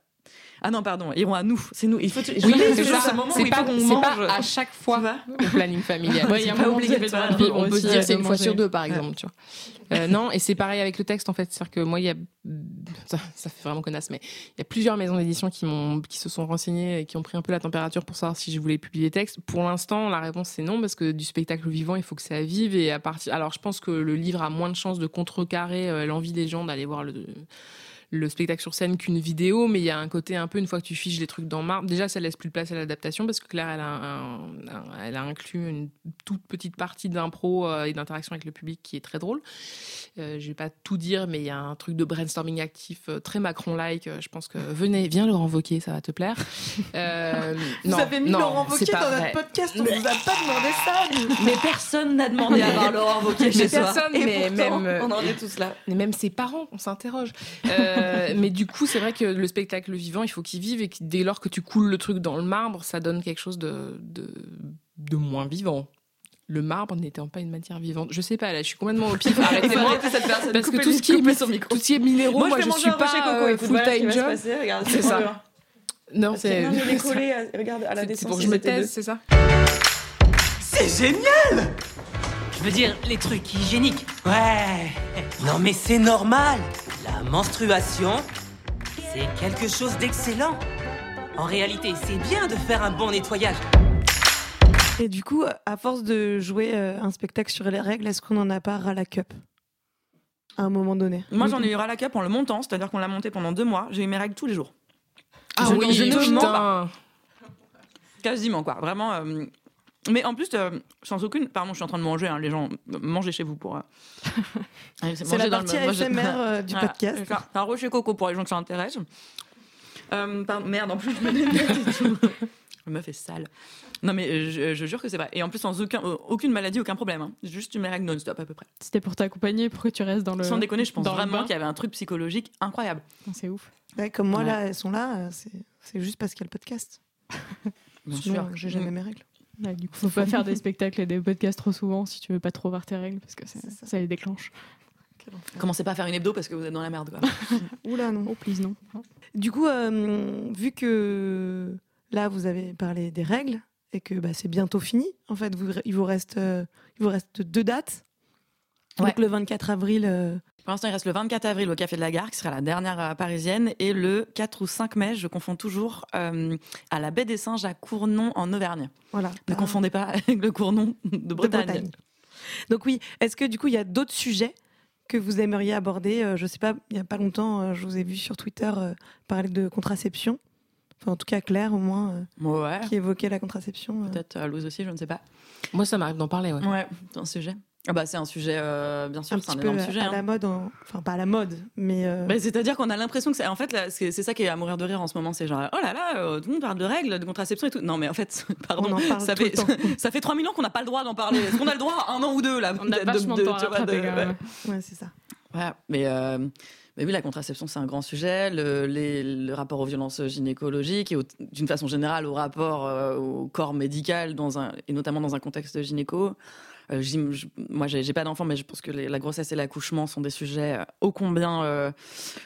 Ah non, pardon, iront à nous. C'est nous. Il faut. Oui, c'est ce moment où C'est il pas, faut qu'on c'est mange. pas à chaque fois Tu au planning familial. Ouais, il y a un pas obligatoire. On peut, se dire euh, c'est une fois manger. sur deux, par exemple. Tu vois. Euh, non, et c'est pareil avec le texte, en fait. C'est-à-dire que moi, il y a. Ça, ça fait vraiment connasse, mais il y a plusieurs maisons d'édition qui, m'ont- qui se sont renseignées et qui ont pris un peu la température pour savoir si je voulais publier des textes. Pour l'instant, la réponse c'est non, parce que du spectacle vivant, il faut que ça vive. Et à partir. Alors, je pense que le livre a moins de chances de contrecarrer euh, l'envie des gens d'aller voir le le spectacle sur scène qu'une vidéo, mais il y a un côté un peu, une fois que tu fiches les trucs dans marbre, déjà ça laisse plus de place à l'adaptation parce que Claire, elle a, un- un- elle a inclus une toute petite partie d'impro euh, et d'interaction avec le public qui est très drôle. Euh, je vais pas tout dire, mais il y a un truc de brainstorming actif euh, très Macron-like. Euh, Je pense que venez, viens Laurent Wauquiez, ça va te plaire. Euh, Vous non, avez mis non, Laurent Wauquiez dans vrai. notre podcast, on vous a pas demandé ça. nous. Mais personne n'a demandé à voir Laurent Wauquiez chez Mais soi. personne, Et mais pourtant, même, on en est tous là. Et même ses parents, on s'interroge. Euh, mais du coup, c'est vrai que le spectacle vivant, il faut qu'il vive et que dès lors que tu coules le truc dans le marbre, ça donne quelque chose de, de, de moins vivant. Le marbre n'étant pas une matière vivante. Je sais pas, là, je suis complètement au pif. Arrêtez-moi. Arrêtez cette personne. Parce que tout ce qui est, son micro. tout ce qui est minéraux, moi, je suis pas coco, euh, full-time job. C'est ça. Non, c'est Non, je l'ai c'est- collé, à- regarde, à la c'est pour que je me taise, c'est ça C'est génial Je veux dire, les trucs hygiéniques. Ouais Non mais c'est normal La menstruation, c'est quelque chose d'excellent. En réalité, c'est bien de faire un bon nettoyage. Et du coup, à force de jouer euh, un spectacle sur les règles, est-ce qu'on en a pas ras la cup à un moment donné? Moi, j'en ai eu ras la cup en le montant, c'est-à-dire qu'on l'a monté pendant deux mois. J'ai eu mes règles tous les jours. Ah Je- oui, je ne mens putain. Quasiment, quoi. Vraiment. euh, Mais en plus, euh, sans aucune. Pardon, je suis en train de manger, hein, les gens. Mangez chez vous pour. euh, C'est la dans le- partie je- ASMR euh, du Voilà, podcast. Un rocher coco pour les gens que ça intéresse. Euh, pardon, merde, en plus, je me donne tout. Je me fais sale. Non, mais je, je jure que c'est vrai. Et en plus, sans aucun, euh, aucune maladie, aucun problème. hein. Juste mes règles non-stop à peu près. C'était pour t'accompagner, pour que tu restes dans le. Sans déconner, je pense dans le vraiment qu'il y avait un truc psychologique incroyable. C'est ouf. Ouais, comme moi, Ouais. là, elles sont là, euh, c'est juste parce qu'il y a le podcast. Bien Sinon, sûr. euh, j'ai jamais mes règles. Ouais, du coup, faut pas faire des spectacles et des podcasts trop souvent si tu veux pas trop voir tes règles parce que ça, C'est ça. ça les déclenche. Commencez pas à faire une hebdo parce que vous êtes dans la merde. Oula, non. Oh, please, non. Du coup, euh, vu que là, vous avez parlé des règles et que bah, c'est bientôt fini, en fait, vous- il, vous reste, euh, il vous reste deux dates. Ouais. Donc le 24 avril, euh, Pour l'instant, il reste le 24 avril au Café de la Gare, qui sera la dernière euh, parisienne, et le 4 ou 5 mai, je confonds toujours, euh, à la Baie des Singes à Cournon en Auvergne. voilà. Ne Ah, confondez pas avec le Cournon de de Bretagne. Donc oui, est-ce que du coup, il y a d'autres sujets que vous aimeriez aborder Euh, Je sais pas, il y a pas longtemps, euh, je vous ai vu sur Twitter euh, parler de contraception. Enfin, en tout cas, Claire, au moins, euh, Ouais. qui évoquait la contraception. euh. Peut-être euh, Louise aussi, je ne sais pas. Moi, ça m'arrive d'en parler, ouais. Ouais, c'est un sujet. Ah bah, c'est un sujet, euh, bien sûr, un c'est un énorme à, sujet. à hein. la mode, en- enfin pas à la mode, mais euh, Bah, C'est-à-dire qu'on a l'impression que c'est en fait c'est ça qui est à mourir de rire en ce moment, c'est genre oh là là, euh, tout le monde parle de règles, de contraception et tout. Non mais en fait, pardon, on en parle ça fait ça fait 3000 ans qu'on n'a pas le droit d'en parler. Est-ce qu'on a le droit à un an ou deux là? On a de- vachement de, temps à vois, de- quand même. Ouais, c'est ça. Voilà. Mais, euh, mais oui, la contraception, c'est un grand sujet. Le, les- le rapport aux violences gynécologiques et d'une façon générale au rapport euh, au corps médical, dans un, et notamment dans un contexte de gynéco. Euh, moi, j'ai pas d'enfant, mais je pense que les- la grossesse et l'accouchement sont des sujets euh, ô combien euh,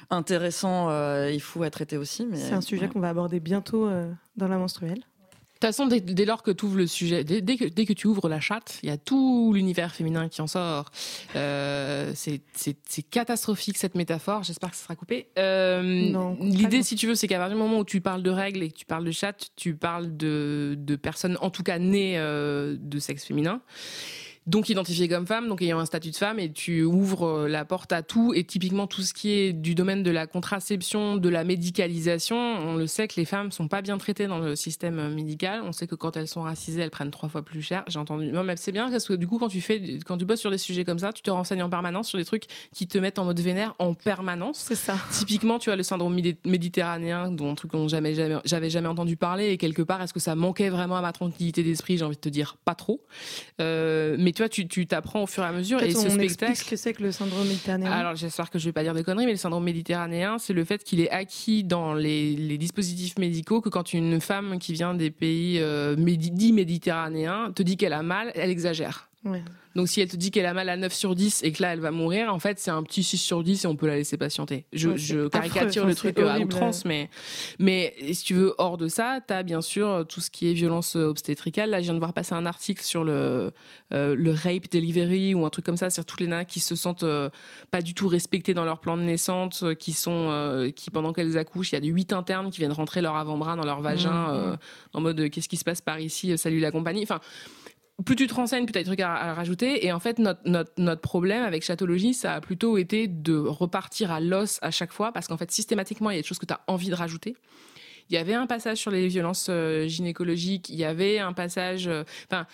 intéressants. euh, il faut à traiter aussi. C'est un sujet ouais. qu'on va aborder bientôt euh, dans la menstruelle. De toute façon, dès, dès lors que tu ouvres le sujet, dès, dès que, dès que tu ouvres la chatte, il y a tout l'univers féminin qui en sort. Euh, c'est- catastrophique cette métaphore. J'espère que ça sera coupé. Euh, L'idée, si tu veux, c'est qu'à partir du moment où tu parles de règles et que tu parles de chatte, tu parles de, de personnes, en tout cas nées euh, de sexe féminin. Donc identifiées comme femmes, donc ayant un statut de femme, et tu ouvres euh, la porte à tout, et typiquement tout ce qui est du domaine de la contraception, de la médicalisation, on le sait que les femmes sont pas bien traitées dans le système euh, médical. On sait que quand elles sont racisées, elles prennent trois fois plus cher. J'ai entendu. Non, mais c'est bien parce que du coup, quand tu fais, quand tu bosses sur des sujets comme ça, tu te renseignes en permanence sur des trucs qui te mettent en mode vénère en permanence. C'est ça. Typiquement, tu as le syndrome médi- méditerranéen, dont un truc dont jamais, jamais, j'avais jamais entendu parler. Et quelque part, est-ce que ça manquait vraiment à ma tranquillité d'esprit? J'ai envie de te dire pas trop. Euh, mais tu vois, tu tu t'apprends au fur et à mesure. Peut-être Et ce on explique spectacle. ce que c'est que le syndrome méditerranéen. Alors j'espère que je vais pas dire de conneries, mais le syndrome méditerranéen, c'est le fait qu'il est acquis dans les, les dispositifs médicaux que quand une femme qui vient des pays euh, médi- dits méditerranéens te dit qu'elle a mal, elle exagère. Ouais. Donc si elle te dit qu'elle a mal à 9 sur 10 et que là elle va mourir, en fait c'est un petit 6 sur 10 et on peut la laisser patienter. Je, Ouais, je c'est caricature affreux, le truc euh, à horrible. outrance, mais, mais si tu veux, hors de ça, tu as bien sûr euh, tout ce qui est violence euh, obstétricale. Là je viens de voir passer un article sur le, euh, le rape delivery ou un truc comme ça, c'est-à-dire toutes les nanas qui se sentent euh, pas du tout respectées dans leur plan de naissance, qui sont, euh, qui pendant qu'elles accouchent, il y a des 8 internes qui viennent rentrer leur avant-bras dans leur vagin Mmh, euh, en mode qu'est-ce qui se passe par ici, salut la compagnie. Enfin, plus tu te renseignes, plus tu as des trucs à, rajouter. Et en fait, notre, notre, notre problème avec Chatologie, ça a plutôt été de repartir à l'os à chaque fois, parce qu'en fait, systématiquement, il y a des choses que tu as envie de rajouter. Il y avait un passage sur les violences euh, gynécologiques, il y avait un passage... euh, Enfin,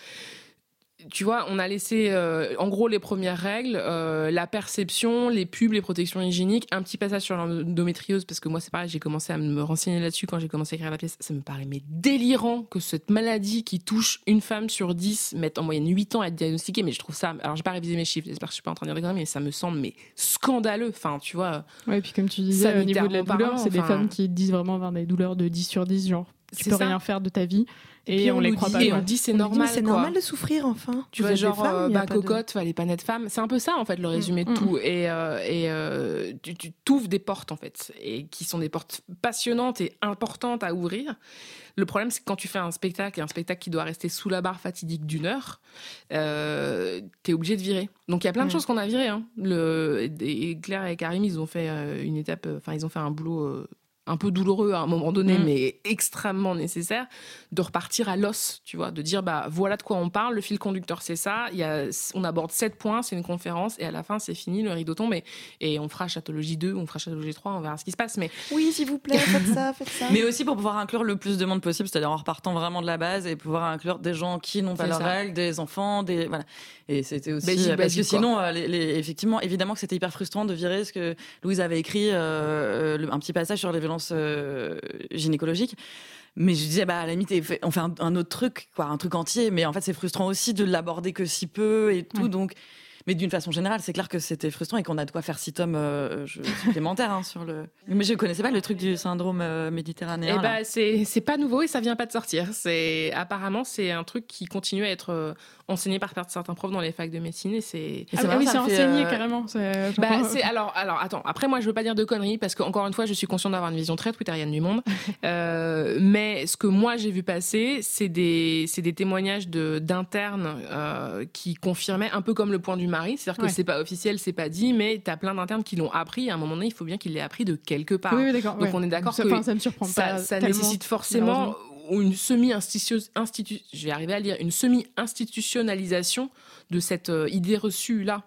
tu vois, on a laissé euh, en gros les premières règles, euh, la perception, les pubs, les protections hygiéniques, un petit passage sur l'endométriose, parce que moi c'est pareil, j'ai commencé à me renseigner là-dessus quand j'ai commencé à écrire la pièce. Ça me paraît mais délirant que cette maladie qui touche une femme sur 10 mette en moyenne 8 ans à être diagnostiquée, mais je trouve ça, alors j'ai pas révisé mes chiffres, j'espère que je suis pas en train de dire des mais ça me semble mais scandaleux, enfin tu vois. Ouais, et puis comme tu disais, au niveau de la douleur, c'est des femmes qui disent vraiment avoir des douleurs de 10 sur 10, genre tu peux ça. rien faire de ta vie. Et, on, on les croit dit- pas. et on dit c'est normal, c'est normal de souffrir enfin. tu vois genre femmes, bah pas de- cocotte fallait pas naître femme c'est un peu ça en fait le résumé de Mm. tout et euh, et euh, tu tu t'ouvres des portes en fait et qui sont des portes passionnantes et importantes à ouvrir le problème c'est que quand tu fais un spectacle et un spectacle qui doit rester sous la barre fatidique d'une heure euh, t'es obligé de virer donc il y a plein de Mm. choses qu'on a virées hein. le et Claire et Karim ils ont fait euh, une étape enfin ils ont fait un boulot euh, un peu douloureux à un moment donné, Mm. mais extrêmement nécessaire, de repartir à l'os, tu vois, de dire bah voilà de quoi on parle, le fil conducteur c'est ça, il y a, on aborde sept points, c'est une conférence et à la fin c'est fini, le rideau tombe et, et on fera Chatologie 2, on fera Chatologie 3, on verra ce qui se passe, mais Oui, s'il vous plaît, faites ça, faites ça. Mais aussi pour pouvoir inclure le plus de monde possible, c'est-à-dire en repartant vraiment de la base et pouvoir inclure des gens qui n'ont pas leurs règles, des enfants, des voilà. Et c'était aussi Basique, parce basique, que sinon, euh, les, les- effectivement, évidemment que c'était hyper frustrant de virer ce que Louise avait écrit, euh, le- un petit passage sur les violences euh, gynécologiques. Mais je disais, bah, à la limite, on fait un, un autre truc, quoi, un truc entier. Mais en fait, c'est frustrant aussi de l'aborder que si peu et tout. Ouais. Donc, mais d'une façon générale, c'est clair que c'était frustrant et qu'on a de quoi faire six tomes euh, supplémentaires hein, sur le. Mais je connaissais pas le truc du syndrome euh, méditerranéen. Eh ben, c'est c'est pas nouveau et ça vient pas de sortir. C'est apparemment c'est un truc qui continue à être enseigné par certains profs dans les facs de médecine et c'est Ah, bah vrai, oui, c'est enseigné euh, carrément. Bah, euh, c'est alors alors attends après moi je veux pas dire de conneries parce qu'encore une fois je suis consciente d'avoir une vision très twitterienne du monde Euh, mais ce que moi j'ai vu passer c'est des c'est des témoignages de d'internes euh, qui confirmaient un peu comme le point du mari c'est-à-dire que Ouais. c'est pas officiel c'est pas dit mais t'as plein d'internes qui l'ont appris et à un moment donné il faut bien qu'ils l'aient appris de quelque part Oui, oui, d'accord. Donc ouais. on est d'accord ça, que ça me surprend ça, pas. ça nécessite forcément une semi institu je vais arriver à lire une semi institutionnalisation de cette euh, idée reçue là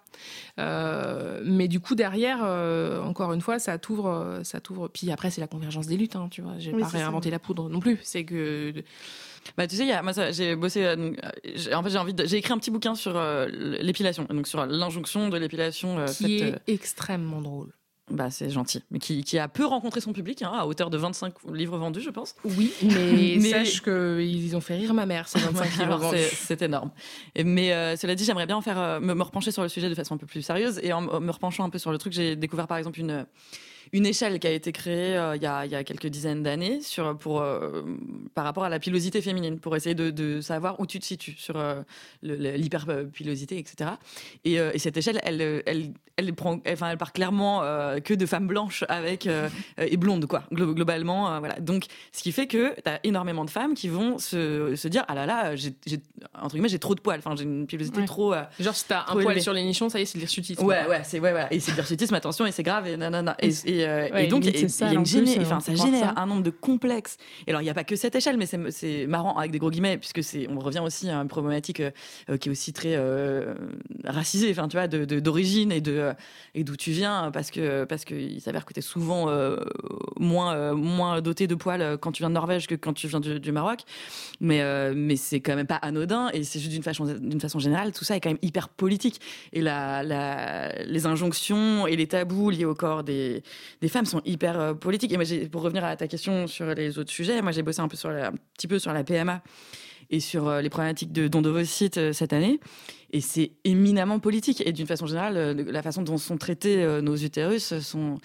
Euh, mais du coup derrière euh, encore une fois ça t'ouvre ça t'ouvre puis après c'est la convergence des luttes hein, tu vois j'ai Oui, pas ça. réinventé la poudre non plus c'est que Bah, tu sais, il y a, moi, ça, j'ai bossé. euh, en fait, j'ai envie. J'ai écrit un petit bouquin sur euh, l'épilation, donc sur l'injonction de l'épilation. euh, qui faite, est euh, extrêmement drôle bah, c'est gentil, mais qui, qui a peu rencontré son public, hein, à hauteur de 25 livres vendus, je pense. oui mais, Mais- sache que ils ont fait rire ma mère ces 25 livres vendus. c'est c'est énorme. Et- mais euh, cela dit, j'aimerais bien en faire, euh, me, me repencher sur le sujet de façon un peu plus sérieuse. Et en me repenchant un peu sur le truc, j'ai découvert par exemple une une échelle qui a été créée euh, il y, a, il y a quelques dizaines d'années sur pour euh, par rapport à la pilosité féminine pour essayer de, de savoir où tu te situes sur euh, l'hyperpilosité etc et, euh, et cette échelle elle elle elle prend enfin elle part clairement que de femmes blanches avec et blondes quoi glo- globalement voilà donc ce qui fait que tu as énormément de femmes qui vont se, se dire ah là là j'ai j'ai- entre guillemets j'ai trop de poils enfin j'ai une pilosité Ouais. trop genre si t'as un poil sur les nichons ça y est c'est de l'hirsutisme Ouais, ouais, c'est ouais, voilà. Et c'est de l'hirsutisme, attention, et c'est grave, et nanana. Et, et, euh, Ouais, et donc, il c'est y a une géné- enfin, on ça génère ça. un nombre de complexes. Et alors, il n'y a pas que cette échelle, mais c'est- marrant avec des gros guillemets, puisque c'est, on revient aussi à une problématique euh, euh, qui est aussi très euh, racisée, enfin, tu vois, de- de- d'origine et de euh, et d'où tu viens, parce que parce que il s'avère que tu es souvent moins moins doté de poils quand tu viens de Norvège que quand tu viens du, du Maroc. Mais mais c'est quand même pas anodin, et c'est juste d'une façon d'une façon générale, tout ça est quand même hyper politique. Et la, la, les injonctions et les tabous liés au corps des, des femmes sont hyper euh, politiques. Et moi, pour revenir à ta question sur les autres sujets, moi j'ai bossé un peu sur la, un petit peu sur la PMA. et sur euh, les problématiques de don d'ovocytes euh, cette année. Et c'est éminemment politique. Et d'une façon générale, euh, la façon dont sont traités euh, nos utérus sont,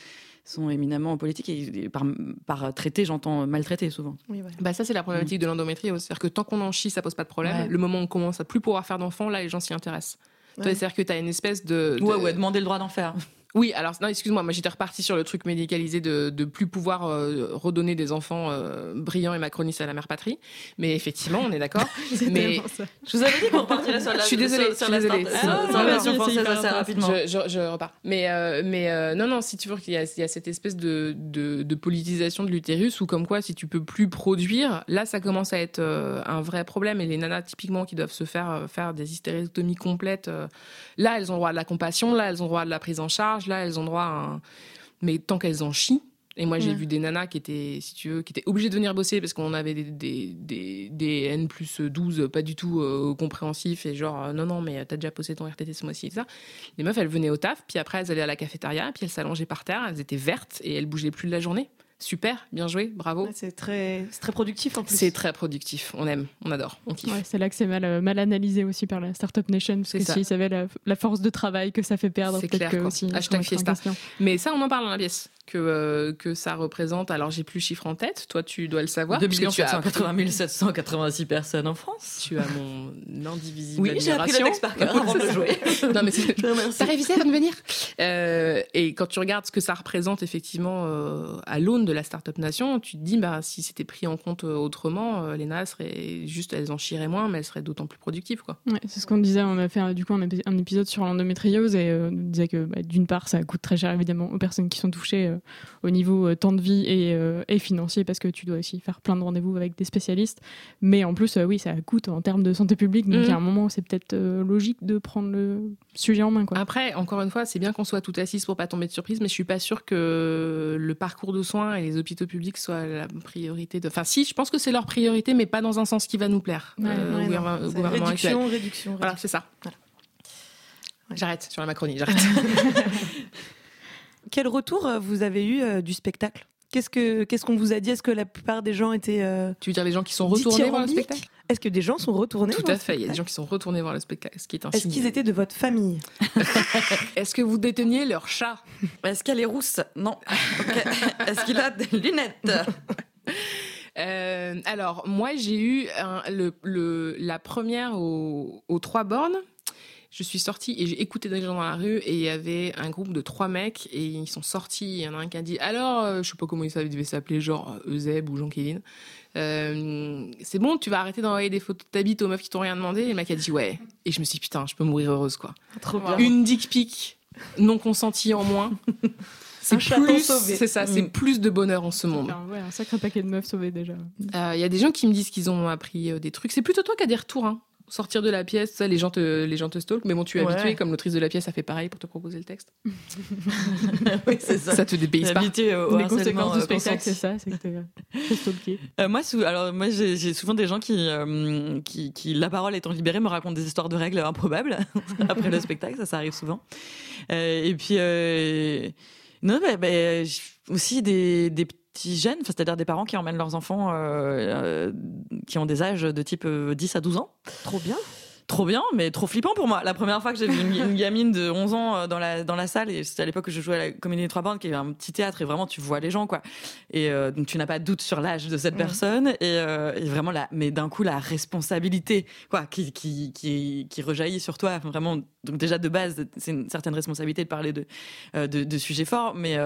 sont éminemment politiques. Et par, par traité, j'entends maltraité souvent. Oui. Bah ça c'est la problématique de l'endométriose, c'est-à-dire que tant qu'on en chie, ça pose pas de problème. Ouais. Le moment où on commence à plus pouvoir faire d'enfants, là les gens s'y intéressent. Ouais. C'est-à-dire que tu as une espèce de, de- Ouais, ouais, demander le droit d'en faire. Oui, alors non, excuse-moi, moi j'étais reparti sur le truc médicalisé de, de plus pouvoir euh, redonner des enfants euh, brillants et macronistes à la mère patrie. Mais effectivement, on est d'accord. Mais. Je vous avais dit qu'on repartirait sur la Je suis désolée, sur, sur je la suis désolée. Ah, française assez rapidement. je, je, je repars. Mais, euh, mais euh, non, non, si tu veux qu'il y, a- il y a cette espèce de, de, de politisation de l'utérus ou comme quoi, si tu peux plus produire, là, ça commence à être euh, un vrai problème. Et les nanas, typiquement, qui doivent se faire euh, faire des hystérectomies complètes, euh, là, elles ont droit à de la compassion, là, elles ont droit à de la prise en charge, là, elles ont droit à un... Mais tant qu'elles en chient, et moi, j'ai Ouais. vu des nanas qui étaient, si tu veux, qui étaient obligées de venir bosser parce qu'on avait des, des, des, des N plus 12 pas du tout euh, compréhensifs et genre, euh, non, non, mais t'as déjà posé ton RTT ce mois-ci et ça. Les meufs, elles venaient au taf, puis après, elles allaient à la cafétéria, puis elles s'allongeaient par terre, elles étaient vertes et elles bougeaient plus de la journée. Super, bien joué, bravo. Ouais, c'est très, c'est très productif en plus. C'est très productif, on aime, on adore, on kiffe. Ouais, c'est là que c'est mal, euh, mal analysé aussi par la Startup Nation, parce C'est que s'ils savaient la, la force de travail que ça fait perdre, C'est peut-être clair, que aussi. Hashtag Fiesta. Mais ça, on en parle dans la pièce, que, euh, que ça représente, alors j'ai plus le chiffre en tête, toi tu dois le savoir. 2 puisque tu as, 780 786 personnes en France. tu as mon indivisible Oui, j'ai appris le admiration. texte par cœur avant de le jouer. non, mais c'est-. T'as révisé avant de venir Euh, Et quand tu regardes ce que ça représente effectivement euh, à l'aune de la Startup Nation, tu te dis, bah, si c'était pris en compte autrement, euh, les nanas seraient juste, elles en chieraient moins, mais elles seraient d'autant plus productives. Quoi. Ouais, c'est ce qu'on disait. On a fait du coup un, épi- un épisode sur l'endométriose et euh, on disait que bah, d'une part, ça coûte très cher évidemment aux personnes qui sont touchées euh, au niveau euh, temps de vie et, euh, et financier parce que tu dois aussi faire plein de rendez-vous avec des spécialistes. Mais en plus, euh, oui, ça coûte en termes de santé publique. Donc il y a un moment où c'est peut-être euh, logique de prendre le sujet en main. Quoi. Après, encore une fois, c'est bien qu'on soit tout assise pour pas tomber de surprise, mais je suis pas sûre que le parcours de soins et les hôpitaux publics soient la priorité. De... Enfin, si, je pense que c'est leur priorité, mais pas dans un sens qui va nous plaire Ouais, euh, Ouais, au non, gouvernement- au actuel. réduction, réduction, Voilà, c'est ça. Voilà. J'arrête sur la Macronie, j'arrête. Quel retour euh, vous avez eu euh, du spectacle? Qu'est-ce que qu'est-ce qu'on vous a dit? Est-ce que la plupart des gens étaient euh, tu veux dire les gens qui sont retournés voir le spectacle? Est-ce que des gens sont retournés Tout voir à le fait, il y a des gens qui sont retournés voir le spectacle, ce qui est un Est-ce qu'ils étaient de votre famille? Est-ce que vous déteniez leur chat? Est-ce qu'elle est rousse? Non. Est-ce qu'il a des lunettes? Euh, Alors, moi, j'ai eu un- le, le- la première au- aux trois bornes. Je suis sortie et j'ai écouté des gens dans la rue et il y avait un groupe de trois mecs et ils sont sortis. Il y en a un qui a dit Alors, euh, je sais pas comment ils devaient s'appeler, genre euh, Euseb ou Jean-Kévin. Euh, c'est bon, tu vas arrêter d'envoyer des photos de ta bite aux meufs qui t'ont rien demandé. Et le mec a dit Ouais. Et je me suis dit Putain, je peux mourir heureuse, quoi. Trop bien. Une dick pic non consentie en moins. C'est Un plus, c'est ça, c'est Mm. plus de bonheur en ce monde. Enfin, ouais, un sacré paquet de meufs sauvées déjà. Euh, Il y a des gens qui me disent qu'ils ont appris euh, des trucs. C'est plutôt toi qui as des retours. Hein. Sortir de la pièce, ça, les gens te, les gens te stalkent. Mais bon, tu es Ouais. habitué, comme l'autrice de la pièce a fait pareil pour te proposer le texte. Oui, c'est ça. Ça te dépayse pas. L'habitué au Les harcèlement, conséquences du euh, spectacle, c'est ça, c'est que t'es t'es stalké. Euh, moi, sous- alors moi, j'ai souvent des gens qui, euh, qui, qui, la parole étant libérée, me racontent des histoires de règles improbables après le spectacle. Ça, ça arrive souvent. Euh, et puis, euh, non, bah, bah, aussi des, des petits c'est-à-dire des parents qui emmènent leurs enfants euh, euh, qui ont des âges de type euh, 10 à 12 ans. Trop bien. Trop bien, mais trop flippant pour moi. La première fois que j'ai vu une, une gamine de 11 ans euh, dans la, dans la salle, et c'était à l'époque que je jouais à la Comédie des Trois Bandes, qui est un petit théâtre, et vraiment tu vois les gens, quoi. Et euh, donc tu n'as pas de doute sur l'âge de cette Mhm. personne, et, euh, et vraiment, la, mais d'un coup, la responsabilité, quoi, qui, qui, qui, qui rejaillit sur toi, vraiment. Donc déjà, de base, c'est une certaine responsabilité de parler de, euh, de, de sujets forts, mais,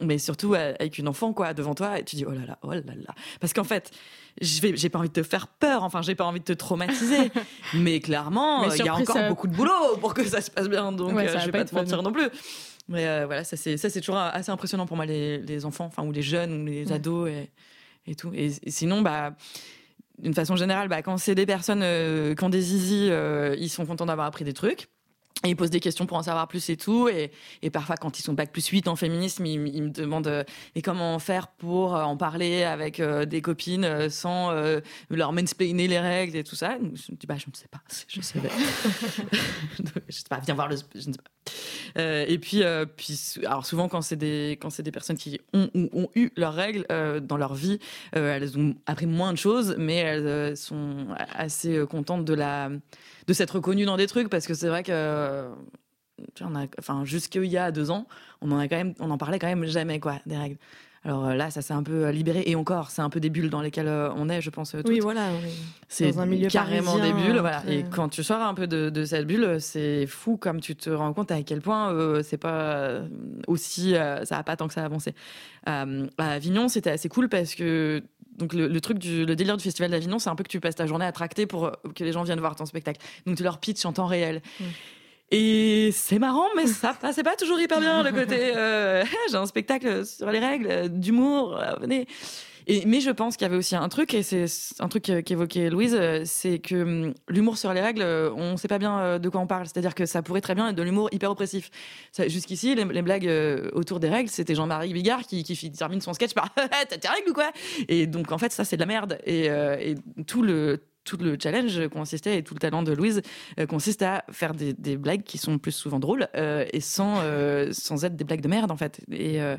mais surtout avec une enfant, quoi, devant toi, et tu dis, oh là là, oh là là. Parce qu'en fait, j'ai pas envie de te faire peur, enfin, j'ai pas envie de te traumatiser, mais clairement, il y a encore ça- beaucoup de boulot pour que ça se passe bien, donc Ouais, euh, je vais pas te mentir non plus. Mais euh, voilà, ça c'est ça c'est toujours assez impressionnant pour moi les, les enfants, enfin ou les jeunes ou les Ouais. ados et, et tout. Et, et sinon, bah d'une façon générale, bah, quand c'est des personnes euh, qui ont des zizi, euh, ils sont contents d'avoir appris des trucs. Et ils posent des questions pour en savoir plus et tout. Et, parfois, quand ils sont bac plus 8 en féminisme, ils, me demandent euh, et comment faire pour euh, en parler avec euh, des copines euh, sans euh, leur mansplainer les règles et tout ça? Je me dis, bah, je ne sais pas. Je savais. je sais pas, viens voir le. Je ne sais pas. Et puis, alors souvent quand c'est des des personnes qui ont ont eu leurs règles dans leur vie, elles ont appris moins de choses, mais elles sont assez contentes de la de s'être reconnues dans des trucs parce que c'est vrai que on a, enfin jusqu'il y a deux ans, on en parlait quand même jamais quoi des règles. Alors euh, là, ça s'est un peu euh, libéré et encore, c'est un peu des bulles dans lesquelles euh, on est, je pense. euh, Oui, toutes. voilà. est- C'est un milieu carrément parisien, des bulles, voilà. Et quand tu sors un peu de, de cette bulle, c'est fou comme tu te rends compte à quel point euh, c'est pas aussi, euh, ça a pas tant que ça avancé. Euh, à Avignon, c'était assez cool parce que donc le, le truc du le délire du festival d'Avignon, c'est un peu que tu passes ta journée à tracter pour que les gens viennent voir ton spectacle. Donc tu leur pitches en temps réel. Mm. Et c'est marrant, mais ça passait pas toujours hyper bien le côté. euh, J'ai un spectacle sur les règles d'humour, euh, venez. Mais je pense qu'il y avait aussi un truc, et c'est un truc euh, qu'évoquait Louise, c'est que hum, l'humour sur les règles, on sait pas bien de quoi on parle. C'est-à-dire que ça pourrait très bien être de l'humour hyper oppressif. Jusqu'ici, les, blagues autour des règles, c'était Jean-Marie Bigard qui, termine son sketch par T'as tes règles ou quoi? Et donc, en fait, ça, c'est de la merde. Et tout le tout le challenge consistait et tout le talent de Louise euh, consiste à faire des, des blagues qui sont plus souvent drôles euh, et sans euh, sans être des blagues de merde en fait et euh,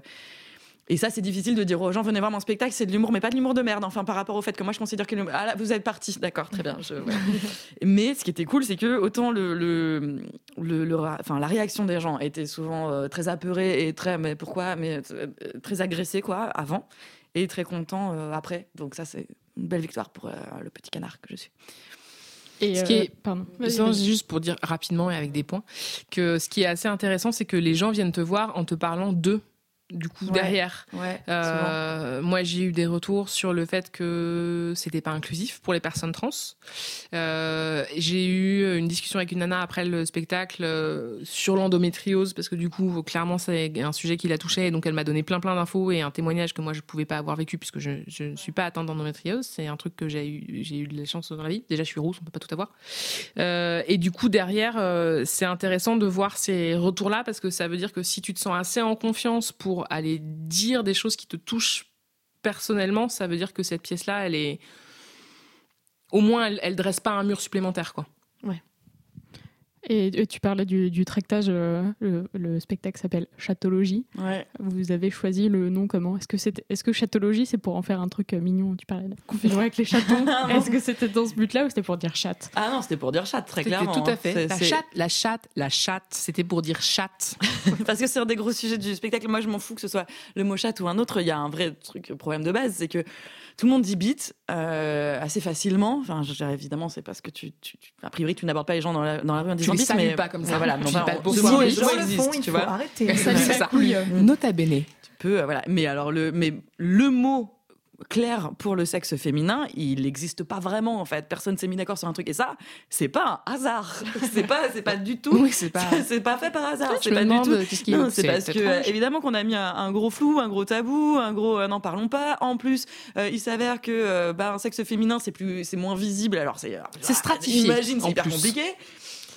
et ça, c'est difficile de dire aux gens, venez voir mon spectacle, c'est de l'humour, mais pas de l'humour de merde. Enfin, par rapport au fait que moi, je considère que l'humour- ah là, vous êtes parti, d'accord, très bien. je- ouais. mais ce qui était cool, c'est que autant le, le, le- le ra- enfin, la réaction des gens était souvent euh, très apeurée et très, mais pourquoi, mais euh, très agressée quoi, avant, et très content euh, après. Donc ça, c'est une belle victoire pour euh, le petit canard que je suis. Et, Ce qui euh, est- pardon. Non, juste pour dire rapidement et avec des points, que ce qui est assez intéressant, c'est que les gens viennent te voir en te parlant d'eux, du coup, Ouais. derrière. Ouais. Euh, moi, j'ai eu des retours sur le fait que c'était pas inclusif pour les personnes trans. Euh, j'ai eu une discussion avec une nana après le spectacle euh, sur l'endométriose parce que du coup, clairement, c'est un sujet qui la touchait. Et donc, elle m'a donné plein plein d'infos et un témoignage que moi je pouvais pas avoir vécu puisque je, je ne suis pas atteinte d'endométriose. C'est un truc que j'ai eu, j'ai eu de la chance dans la vie. Déjà, je suis rousse, on peut pas tout avoir. Euh, et du coup, derrière, c'est intéressant de voir ces retours-là parce que ça veut dire que si tu te sens assez en confiance pour aller dire des choses qui te touchent personnellement, ça veut dire que cette pièce-là, elle est. Au moins, elle, elle dresse pas un mur supplémentaire, quoi. Et, et tu parlais du, du tractage, euh, le, le spectacle s'appelle Chatologie. Ouais. Vous avez choisi le nom comment? Est-ce que c'était, est-ce que Chatologie c'est pour en faire un truc euh, mignon Tu parlais de confusion avec les chatons. Est-ce que c'était dans ce but-là ou c'était pour dire chat? Ah non, c'était pour dire chat, très clairement. tout à hein. fait. C'est- La chatte, la chatte, la chatte, c'était pour dire chatte. Parce que c'est un des gros sujets du spectacle. Moi, je m'en fous que ce soit le mot chat ou un autre. Il y a un vrai truc, problème de base, c'est que tout le monde dit bite euh, assez facilement. Enfin, je dirais évidemment, c'est parce que tu, tu- tu- a priori, tu n'ababordes pas les gens dans la, dans la rue en disant les bit, salues mais pas comme ça. Voilà, enfin, pas on- bonsoir, ce mot, les gens mot le existe, font, il tu faut vois. arrêter. Nota bene. Tu peux, euh, voilà. Mais alors le, mais le mot clair pour le sexe féminin, il n'existe pas vraiment en fait. Personne s'est mis d'accord sur un truc et ça, c'est pas un hasard. C'est pas, c'est pas du tout. Oui, c'est pas. C'est pas fait par hasard. C'est pas du tout. c'est parce que étrange. évidemment qu'on a mis un, un gros flou, un gros tabou, un gros euh, n'en parlons pas. En plus, euh, il s'avère que euh, bah, un sexe féminin c'est plus, c'est moins visible. Alors c'est, C'est stratifié, Imagine, c'est hyper plus. compliqué.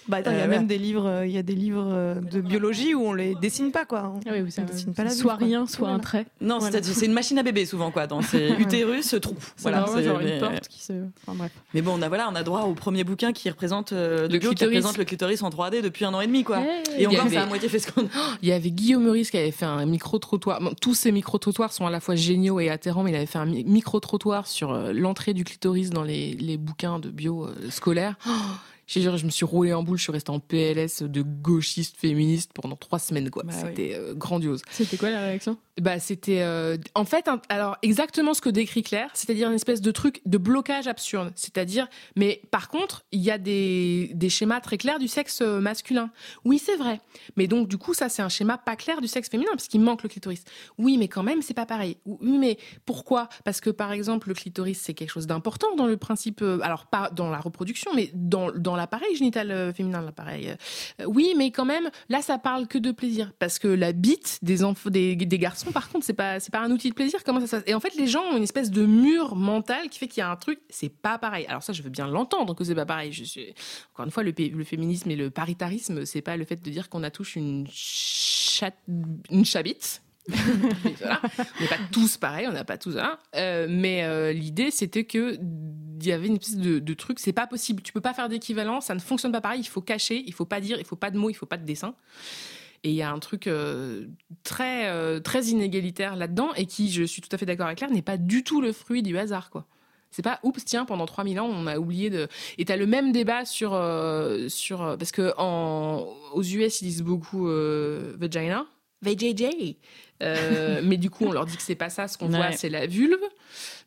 Bah, attends, il y a Euh, même ouais. des livres, euh, il y a des livres euh, de biologie où on les dessine pas quoi. Oui, vous On savez, dessine pas la soit quoi. rien, soit un trait. Non, Voilà. c'est, une machine à bébé souvent quoi. Dans ces utérus, trou. C'est Voilà. c'est- genre mais- une porte qui se. Enfin bref. Mais bon, on a voilà, on a droit au premier bouquin qui représente euh, Le qui clitoris. représente le clitoris en 3D depuis un an et demi quoi. Hey. Et Il y encore, avait- à moitié fait ce qu'on. Il y avait Guillaume Meurice qui avait fait un micro-trottoir. Bon, tous ces micro-trottoirs sont à la fois géniaux et atterrants, mais il avait fait un mi- micro-trottoir sur l'entrée du clitoris dans les, les bouquins de bio euh, scolaires. Oh, juré, je me suis roulé en boule, je suis restée en PLS de gauchiste féministe pendant trois semaines, quoi. Bah. C'était euh, grandiose. C'était quoi la réaction? Bah, c'était euh, en fait, alors exactement ce que décrit Claire, c'est-à-dire une espèce de truc de blocage absurde. C'est-à-dire, mais par contre, il y a des, des schémas très clairs du sexe euh, masculin. Oui, c'est vrai. Mais donc, du coup, ça, c'est un schéma pas clair du sexe féminin, parce qu'il manque le clitoris. Oui, mais quand même, c'est pas pareil. Oui, mais pourquoi? Parce que, par exemple, le clitoris, c'est quelque chose d'important dans le principe, euh, alors pas dans la reproduction, mais dans, dans l'appareil génital féminin, l'appareil. oui, mais quand même, là, ça parle que de plaisir. Parce que la bite des, des garçons, par contre, c'est pas, c'est pas un outil de plaisir. Comment ça Et en fait, les gens ont une espèce de mur mental qui fait qu'il y a un truc, c'est pas pareil. Alors ça, je veux bien l'entendre que c'est pas pareil. Je. Encore une fois, le, féminisme et le paritarisme, c'est pas le fait de dire qu'on a tous une chat, une chabite. On n'est pas tous pareils, on n'a pas tous voilà. Euh, mais euh, l'idée, c'était que il y avait une espèce de, de truc, c'est pas possible. Tu peux pas faire d'équivalent, ça ne fonctionne pas pareil. Il faut cacher, il faut pas dire, il faut pas de mots, il faut pas de dessin. Et il y a un truc euh, très, euh, très inégalitaire là-dedans et qui, je suis tout à fait d'accord avec Claire, n'est pas du tout le fruit du hasard, quoi. C'est pas oups tiens pendant 3000 ans on a oublié de et t'as le même débat sur euh, sur parce que aux US ils disent beaucoup vagina VJJ euh, mais du coup on leur dit que c'est pas ça ce qu'on voit c'est la vulve.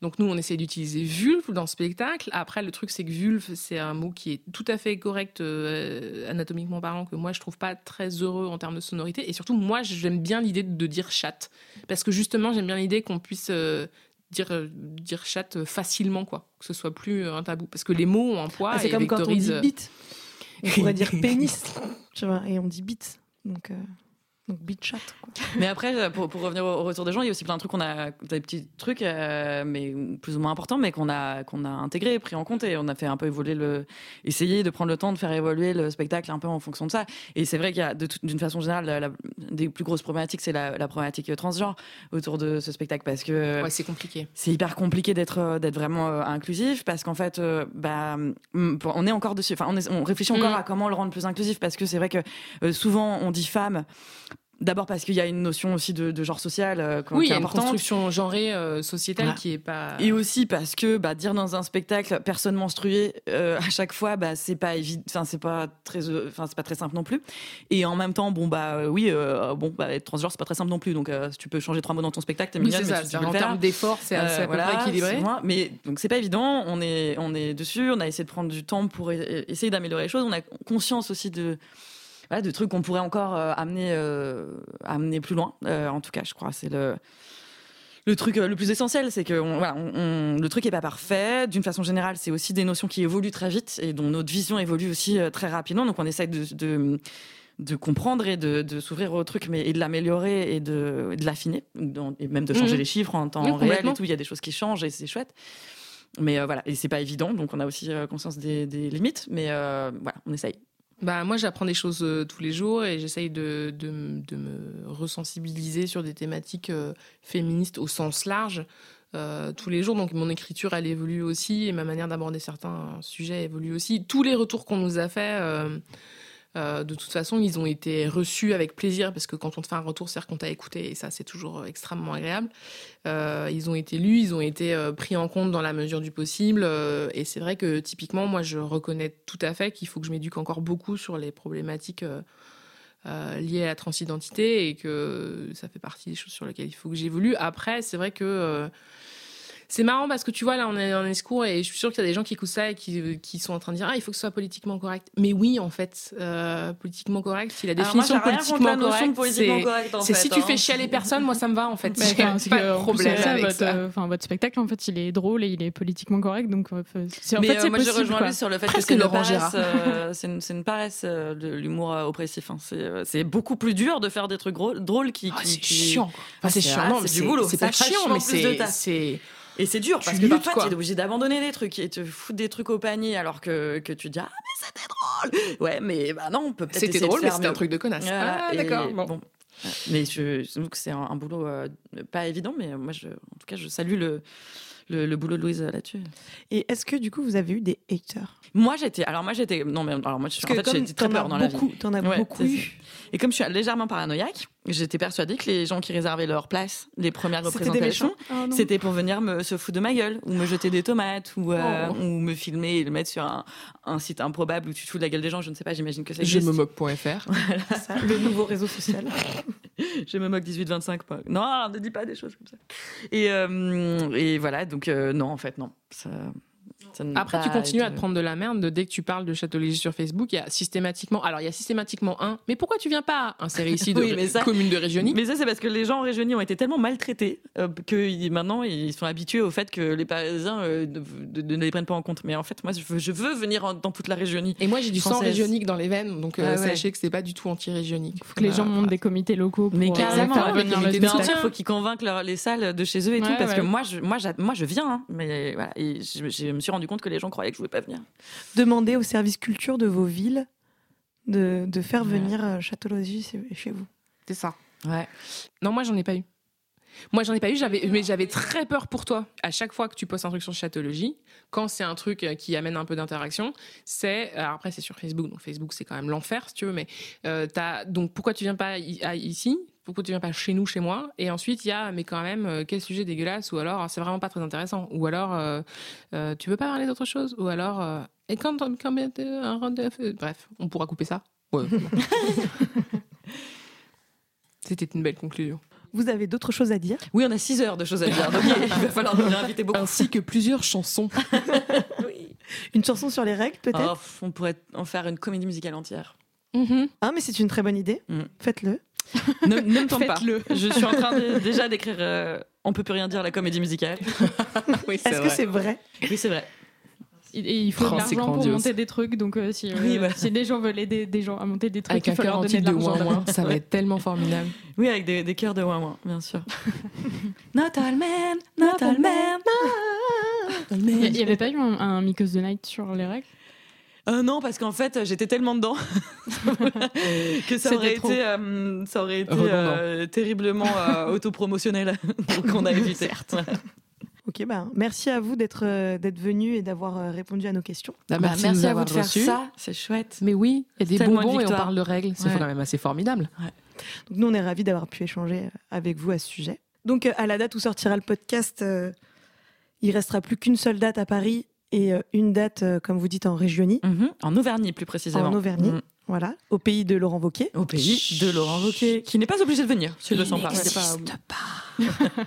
Donc nous on essaie d'utiliser vulve dans le spectacle. Après le truc c'est que vulve c'est un mot qui est tout à fait correct euh, anatomiquement parlant que moi je trouve pas très heureux en termes de sonorité. Et surtout moi j'aime bien l'idée de dire chatte parce que justement j'aime bien l'idée qu'on puisse euh, dire dire chatte facilement quoi. Que ce soit plus un tabou. Parce que les mots ont un poids Ah, c'est comme quand on dit bite. On pourrait dire pénis, tu vois, et on dit bite. Donc, euh, donc bite chat. Quoi. Mais après, pour, pour revenir au retour des gens, il y a aussi plein de trucs qu'on a, des petits trucs, euh, mais plus ou moins importants, mais qu'on a, qu'on a intégrés, pris en compte, et on a fait un peu évoluer le, essayer de prendre le temps de faire évoluer le spectacle un peu en fonction de ça. Et c'est vrai qu'il y a, de toute- d'une façon générale, la, la- des plus grosses problématiques, c'est la, la problématique transgenre autour de ce spectacle, parce que ouais c'est compliqué c'est hyper compliqué d'être euh, d'être vraiment euh, inclusif parce qu'en fait euh, bah mm, on est encore dessus enfin on, est- on réfléchit encore Mm. à comment le rendre plus inclusif parce que c'est vrai que euh, souvent on dit femme D'abord parce qu'il y a une notion aussi de, de genre social euh, qui oui il est y a une importante. construction genrée euh, sociétale Voilà. qui est pas Et aussi parce que bah, dire dans un spectacle personne menstruée euh, à chaque fois, bah, c'est pas évident, enfin c'est pas très, enfin c'est pas très simple non plus. Et en même temps, bon bah oui, bon bah être transgenre c'est pas très simple non plus. Donc si tu peux changer trois mots dans ton spectacle, t'es oui mignonne, c'est mais ça en termes d'effort c'est à peu près équilibré mais donc c'est pas évident. On est on est dessus. On a essayé de prendre du temps pour e- essayer d'améliorer les choses. On a conscience aussi de voilà, de trucs qu'on pourrait encore euh, amener euh, amener plus loin. Euh, en tout cas, je crois c'est le le truc le plus essentiel, c'est que on- voilà, on- on- le truc est pas parfait. D'une façon générale, c'est aussi des notions qui évoluent très vite et dont notre vision évolue aussi très rapidement. Donc on essaye de, de de comprendre et de, de s'ouvrir au truc, mais et de l'améliorer et de, l'affiner, et même de changer Mhm. les chiffres en temps Oui, réel et tout. Il y a des choses qui changent et c'est chouette. Mais euh, voilà, et c'est pas évident, donc on a aussi conscience des, des limites, mais euh, voilà, on essaye. Bah, moi, j'apprends des choses euh, tous les jours et j'essaye de, de, de me resensibiliser sur des thématiques euh, féministes au sens large euh, tous les jours. Donc, mon écriture, elle évolue aussi et ma manière d'aborder certains sujets évolue aussi. Tous les retours qu'on nous a faits, euh, euh, de toute façon, ils ont été reçus avec plaisir parce que quand on te fait un retour, c'est qu'on t'a écouté et ça, c'est toujours extrêmement agréable. Euh, ils ont été lus, ils ont été euh, pris en compte dans la mesure du possible. euh, et c'est vrai que typiquement, moi, je reconnais tout à fait qu'il faut que je m'éduque encore beaucoup sur les problématiques euh, euh, liées à la transidentité et que ça fait partie des choses sur lesquelles il faut que j'évolue. Après, c'est vrai que euh, c'est marrant parce que tu vois, là, on est en discours et je suis sûre qu'il y a des gens qui écoutent ça et qui, qui sont en train de dire Ah, il faut que ce soit politiquement correct. Mais oui, en fait, euh, politiquement correct, si la moi, définition j'ai rien politiquement contre la notion de correcte, politiquement c'est. correct, fait, si tu hein. fais chialer personne, moi ça me va en fait. Mais J'ai pas que, de problème ça, avec votre, ça. euh, enfin, votre spectacle, en fait, il est drôle et il est politiquement correct. Donc, euh, c'est- en mais fait, euh, c'est moi, rejoins quoi. lui sur le fait Presque que c'est une paresse, euh, c'est une, c'est une paresse euh, de l'humour euh, oppressif. hein. C'est euh, c'est beaucoup plus dur de faire des trucs drôles, drôles qui, Ah, qui- c'est chiant. c'est chiant. ah, non, mais c'est du boulot. C'est pas chiant, mais c'est. Et c'est dur Tu parce que luttes, parfois tu es obligé d'abandonner des trucs et te foutre des trucs au panier alors que, que tu dis ah mais c'était drôle. Ouais mais bah non on peut peut-être C'était de drôle, mais c'était un truc de connasse. Voilà, Ah, d'accord. Bon. bon. Mais je, que c'est un, un boulot euh, pas évident, mais moi, je, en tout cas, je salue le, le, le boulot de Louise euh, là-dessus. Et est-ce que du coup vous avez eu des haters? Moi, j'étais, alors moi, j'étais, non, mais alors moi, je, en fait, j'ai très peur dans la vie. beaucoup, t'en as Ouais, beaucoup eu. Et comme je suis légèrement paranoïaque, j'étais persuadée que les gens qui réservaient leur place, les premières représentations. Ah, c'était pour venir me se foutre de ma gueule ou me jeter des tomates ou, euh, Oh. ou me filmer et le mettre sur un, un site improbable où tu te fous de la gueule des gens. Je ne sais pas, j'imagine que ça Je existe. me moque.fr. Ça, le nouveau réseau social. Je me moque 18-25. pas- Non, ne dis pas des choses comme ça. Et, euh, et voilà, donc euh, non, en fait, non. Ça, Après, tu continues à te prendre de la merde dès que tu parles de Château Léger sur Facebook. Il y a systématiquement, alors il y a systématiquement un. Mais pourquoi tu viens pas? Insérer ici de Oui, mais ça- commune de Régionie Mais ça, c'est parce que les gens en Régionie ont été tellement maltraités euh, que maintenant ils sont habitués au fait que les Parisiens euh, ne, les prennent pas en compte. Mais en fait, moi, je veux, je veux venir en- dans toute la Régionie. Et moi, j'ai du sang régionique dans les veines, donc euh, Ah ouais. sachez que c'est pas du tout anti-régionique. Il faut que les gens montent des comités locaux pour Mais carrément, il faut qu'ils convainquent leur- les salles de chez eux et tout, Ouais, parce que moi, je, moi, j'a- moi, je viens. hein, mais voilà, et je, je me suis rendu compte que les gens croyaient que je voulais pas venir. Demandez au service culture de vos villes de, de faire Ouais. venir euh, Château-Logis chez chez vous. C'est ça. Ouais. Non, moi, j'en ai pas eu. Moi, j'en ai pas eu, j'avais, mais j'avais très peur pour toi. À chaque fois que tu postes un truc sur Chatologie, quand c'est un truc euh, qui amène un peu d'interaction, c'est. alors après, c'est sur Facebook, donc Facebook, c'est quand même l'enfer, si tu veux, mais euh, t'as, donc pourquoi tu viens pas ici? Pourquoi tu viens pas chez nous, chez moi? Et ensuite, il y a, mais quand même, euh, quel sujet dégueulasse Ou alors, c'est vraiment pas très intéressant. Ou alors, euh, euh, tu veux pas parler d'autre chose? Ou alors, euh, et quand, quand un rendez-vous Bref, on pourra couper ça. Ouais. C'était une belle conclusion. Vous avez d'autres choses à dire? Oui, on a 6 heures de choses à dire. Donc il va falloir nous réinviter beaucoup. Ainsi que plusieurs chansons. Une chanson sur les règles, peut-être? Oh, on pourrait en faire une comédie musicale entière. Ah, mais c'est une très bonne idée. Mm. Faites-le. Ne, ne me tente pas. Faites-le. Je suis en train de- déjà d'écrire euh, On peut plus rien dire, la comédie musicale. oui, Est-ce que c'est vrai? Oui, c'est vrai. Et il faut de Oh, c'est l'argent pour monter des trucs, donc euh, si, euh, Oui, bah. si des gens veulent aider des gens à monter des trucs, Avec il un faut leur cœur donner de de l'argent. ouin ouin, ça va être tellement formidable. Oui, avec des, des cœurs de ouin ouin, bien sûr. not all men, not all men. Il n'y avait pas eu un, un Miko's the Night sur les règles? Euh, non, parce qu'en fait, j'étais tellement dedans que ça aurait été, euh, ça aurait été euh, terriblement euh, autopromotionnel. Donc on a évité. Ok, bah, merci à vous d'être euh, d'être venu et d'avoir euh, répondu à nos questions. Bah, Bah, merci, merci à vous de faire ça, c'est chouette. Mais oui, il y a des Tellement de bonbons et on parle de règles. C'est Ouais. quand même assez formidable. Donc nous, on est ravis d'avoir pu échanger euh, avec vous à ce sujet. Donc euh, à la date où sortira le podcast, euh, il restera plus qu'une seule date à Paris et euh, une date, euh, comme vous dites, en Régionie, Mhm. En Auvergne, plus précisément. en Auvergne, Mhm. Voilà, au pays de Laurent Wauquiez. Au pays de Laurent Wauquiez, qui n'est pas obligé de venir, s'il le sent pas. Pas-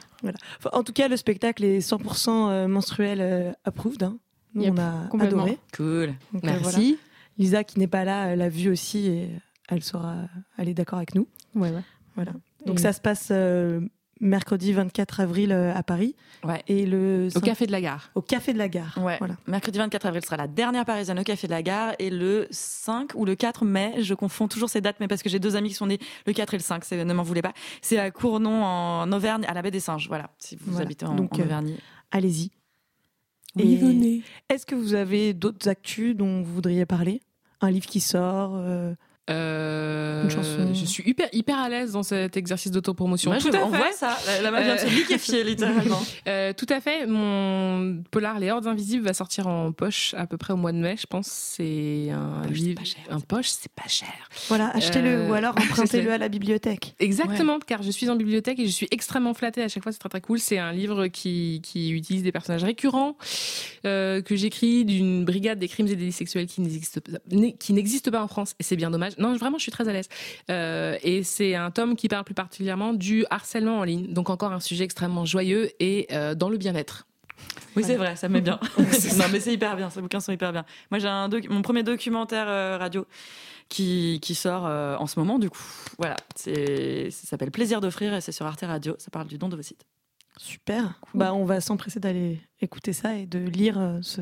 Enfin, en tout cas, le spectacle est 100% euh, menstruel euh, approved. hein. Nous, Yep, on a adoré. Cool. Donc, euh, voilà. Merci. Lisa, qui n'est pas là, l'a vu aussi et elle sera, elle est d'accord avec nous. Ouais, ouais. Voilà. Donc Et- ça se passe euh, mercredi 24 avril euh, à Paris Ouais. et le Au 5 café de la gare. au café de la gare. Ouais. Voilà. Mercredi 24 avril sera la dernière parisienne au Café de la Gare et le 5 ou le 4 mai, je confonds toujours ces dates, mais parce que j'ai deux amis qui sont nés le 4 et le 5, c'est- ne m'en voulez pas. C'est à Cournon en Auvergne, à la baie des Singes. Voilà, si vous Voilà. habitez en, Donc, en euh, Auvergne. Allez-y. Oui, Et venez. Est-ce que vous avez d'autres actus dont vous voudriez parler? Un livre qui sort euh, Euh, Une chanson. Je suis hyper, hyper à l'aise dans cet exercice d'autopromotion. Tout je- à on fait. voit ça, la, la main vient de se liquéfier littéralement. Euh, tout à fait. Mon polar Les Hordes Invisibles va sortir en poche à peu près au mois de mai, je pense. C'est un Poche, c'est livre. pas cher. Un poche, c'est pas cher. Voilà, achetez-le Euh, ou alors empruntez-le à la bibliothèque. Exactement, car je suis en bibliothèque et je suis extrêmement flattée à chaque fois, c'est très très cool. C'est un livre qui, qui utilise des personnages récurrents euh, que j'écris d'une brigade des crimes et délits sexuels qui n'existe pas, qui n'existe pas en France et c'est bien dommage. Non, vraiment, je suis très à l'aise. Euh, et c'est un tome qui parle plus particulièrement du harcèlement en ligne, donc encore un sujet extrêmement joyeux et euh, dans le bien-être. Oui, c'est vrai, ça me met bien. non, mais c'est hyper bien, ces bouquins sont hyper bien. Moi, j'ai un doc- mon premier documentaire euh, radio qui, qui sort euh, en ce moment, du coup. Voilà, c'est, ça s'appelle Plaisir d'offrir et c'est sur Arte Radio. Ça parle du don d'ovocytes. Super. Bah, on va s'empresser d'aller écouter ça et de lire euh, ce,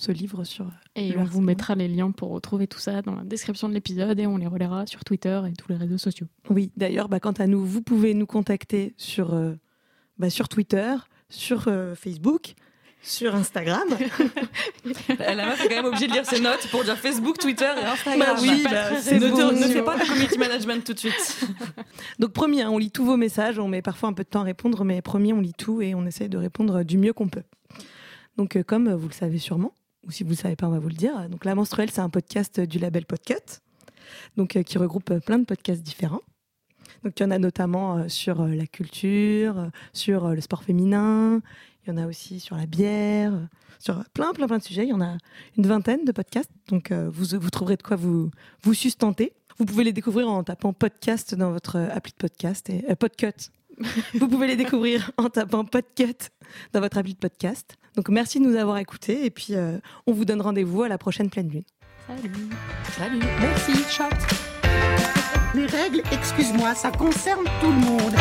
ce livre sur. Et Le on vous mettra les liens pour retrouver tout ça dans la description de l'épisode et on les relaiera sur Twitter et tous les réseaux sociaux. Oui, d'ailleurs, bah, quant à nous, vous pouvez nous contacter sur, euh, bah, sur Twitter, sur euh, Facebook, sur Instagram. La meuf est quand même obligée de lire ses notes pour dire Facebook, Twitter et Instagram. Bah oui, bah, c'est ne, fais pas de community management tout de suite. Donc promis, hein, on lit tous vos messages, on met parfois un peu de temps à répondre, mais promis, on lit tout et on essaie de répondre du mieux qu'on peut. Donc euh, comme vous le savez sûrement, ou si vous ne savez pas, on va vous le dire, donc La Menstruelle, c'est un podcast du label Podcut, donc euh, qui regroupe plein de podcasts différents. Donc il y en a notamment euh, sur euh, la culture, euh, sur euh, le sport féminin, il y en a aussi sur la bière, euh, sur plein plein plein de sujets. Il y en a une vingtaine de podcasts, donc euh, vous, vous trouverez de quoi vous, vous sustenter. Vous pouvez les découvrir en tapant podcast dans votre euh, appli de podcast euh, Podcut. Vous pouvez les découvrir en tapant Podcut dans votre appli de podcast. Donc merci de nous avoir écoutés et puis euh, on vous donne rendez-vous à la prochaine pleine lune. Salut Salut. Merci, chat. Les règles, excuse-moi, ça concerne tout le monde.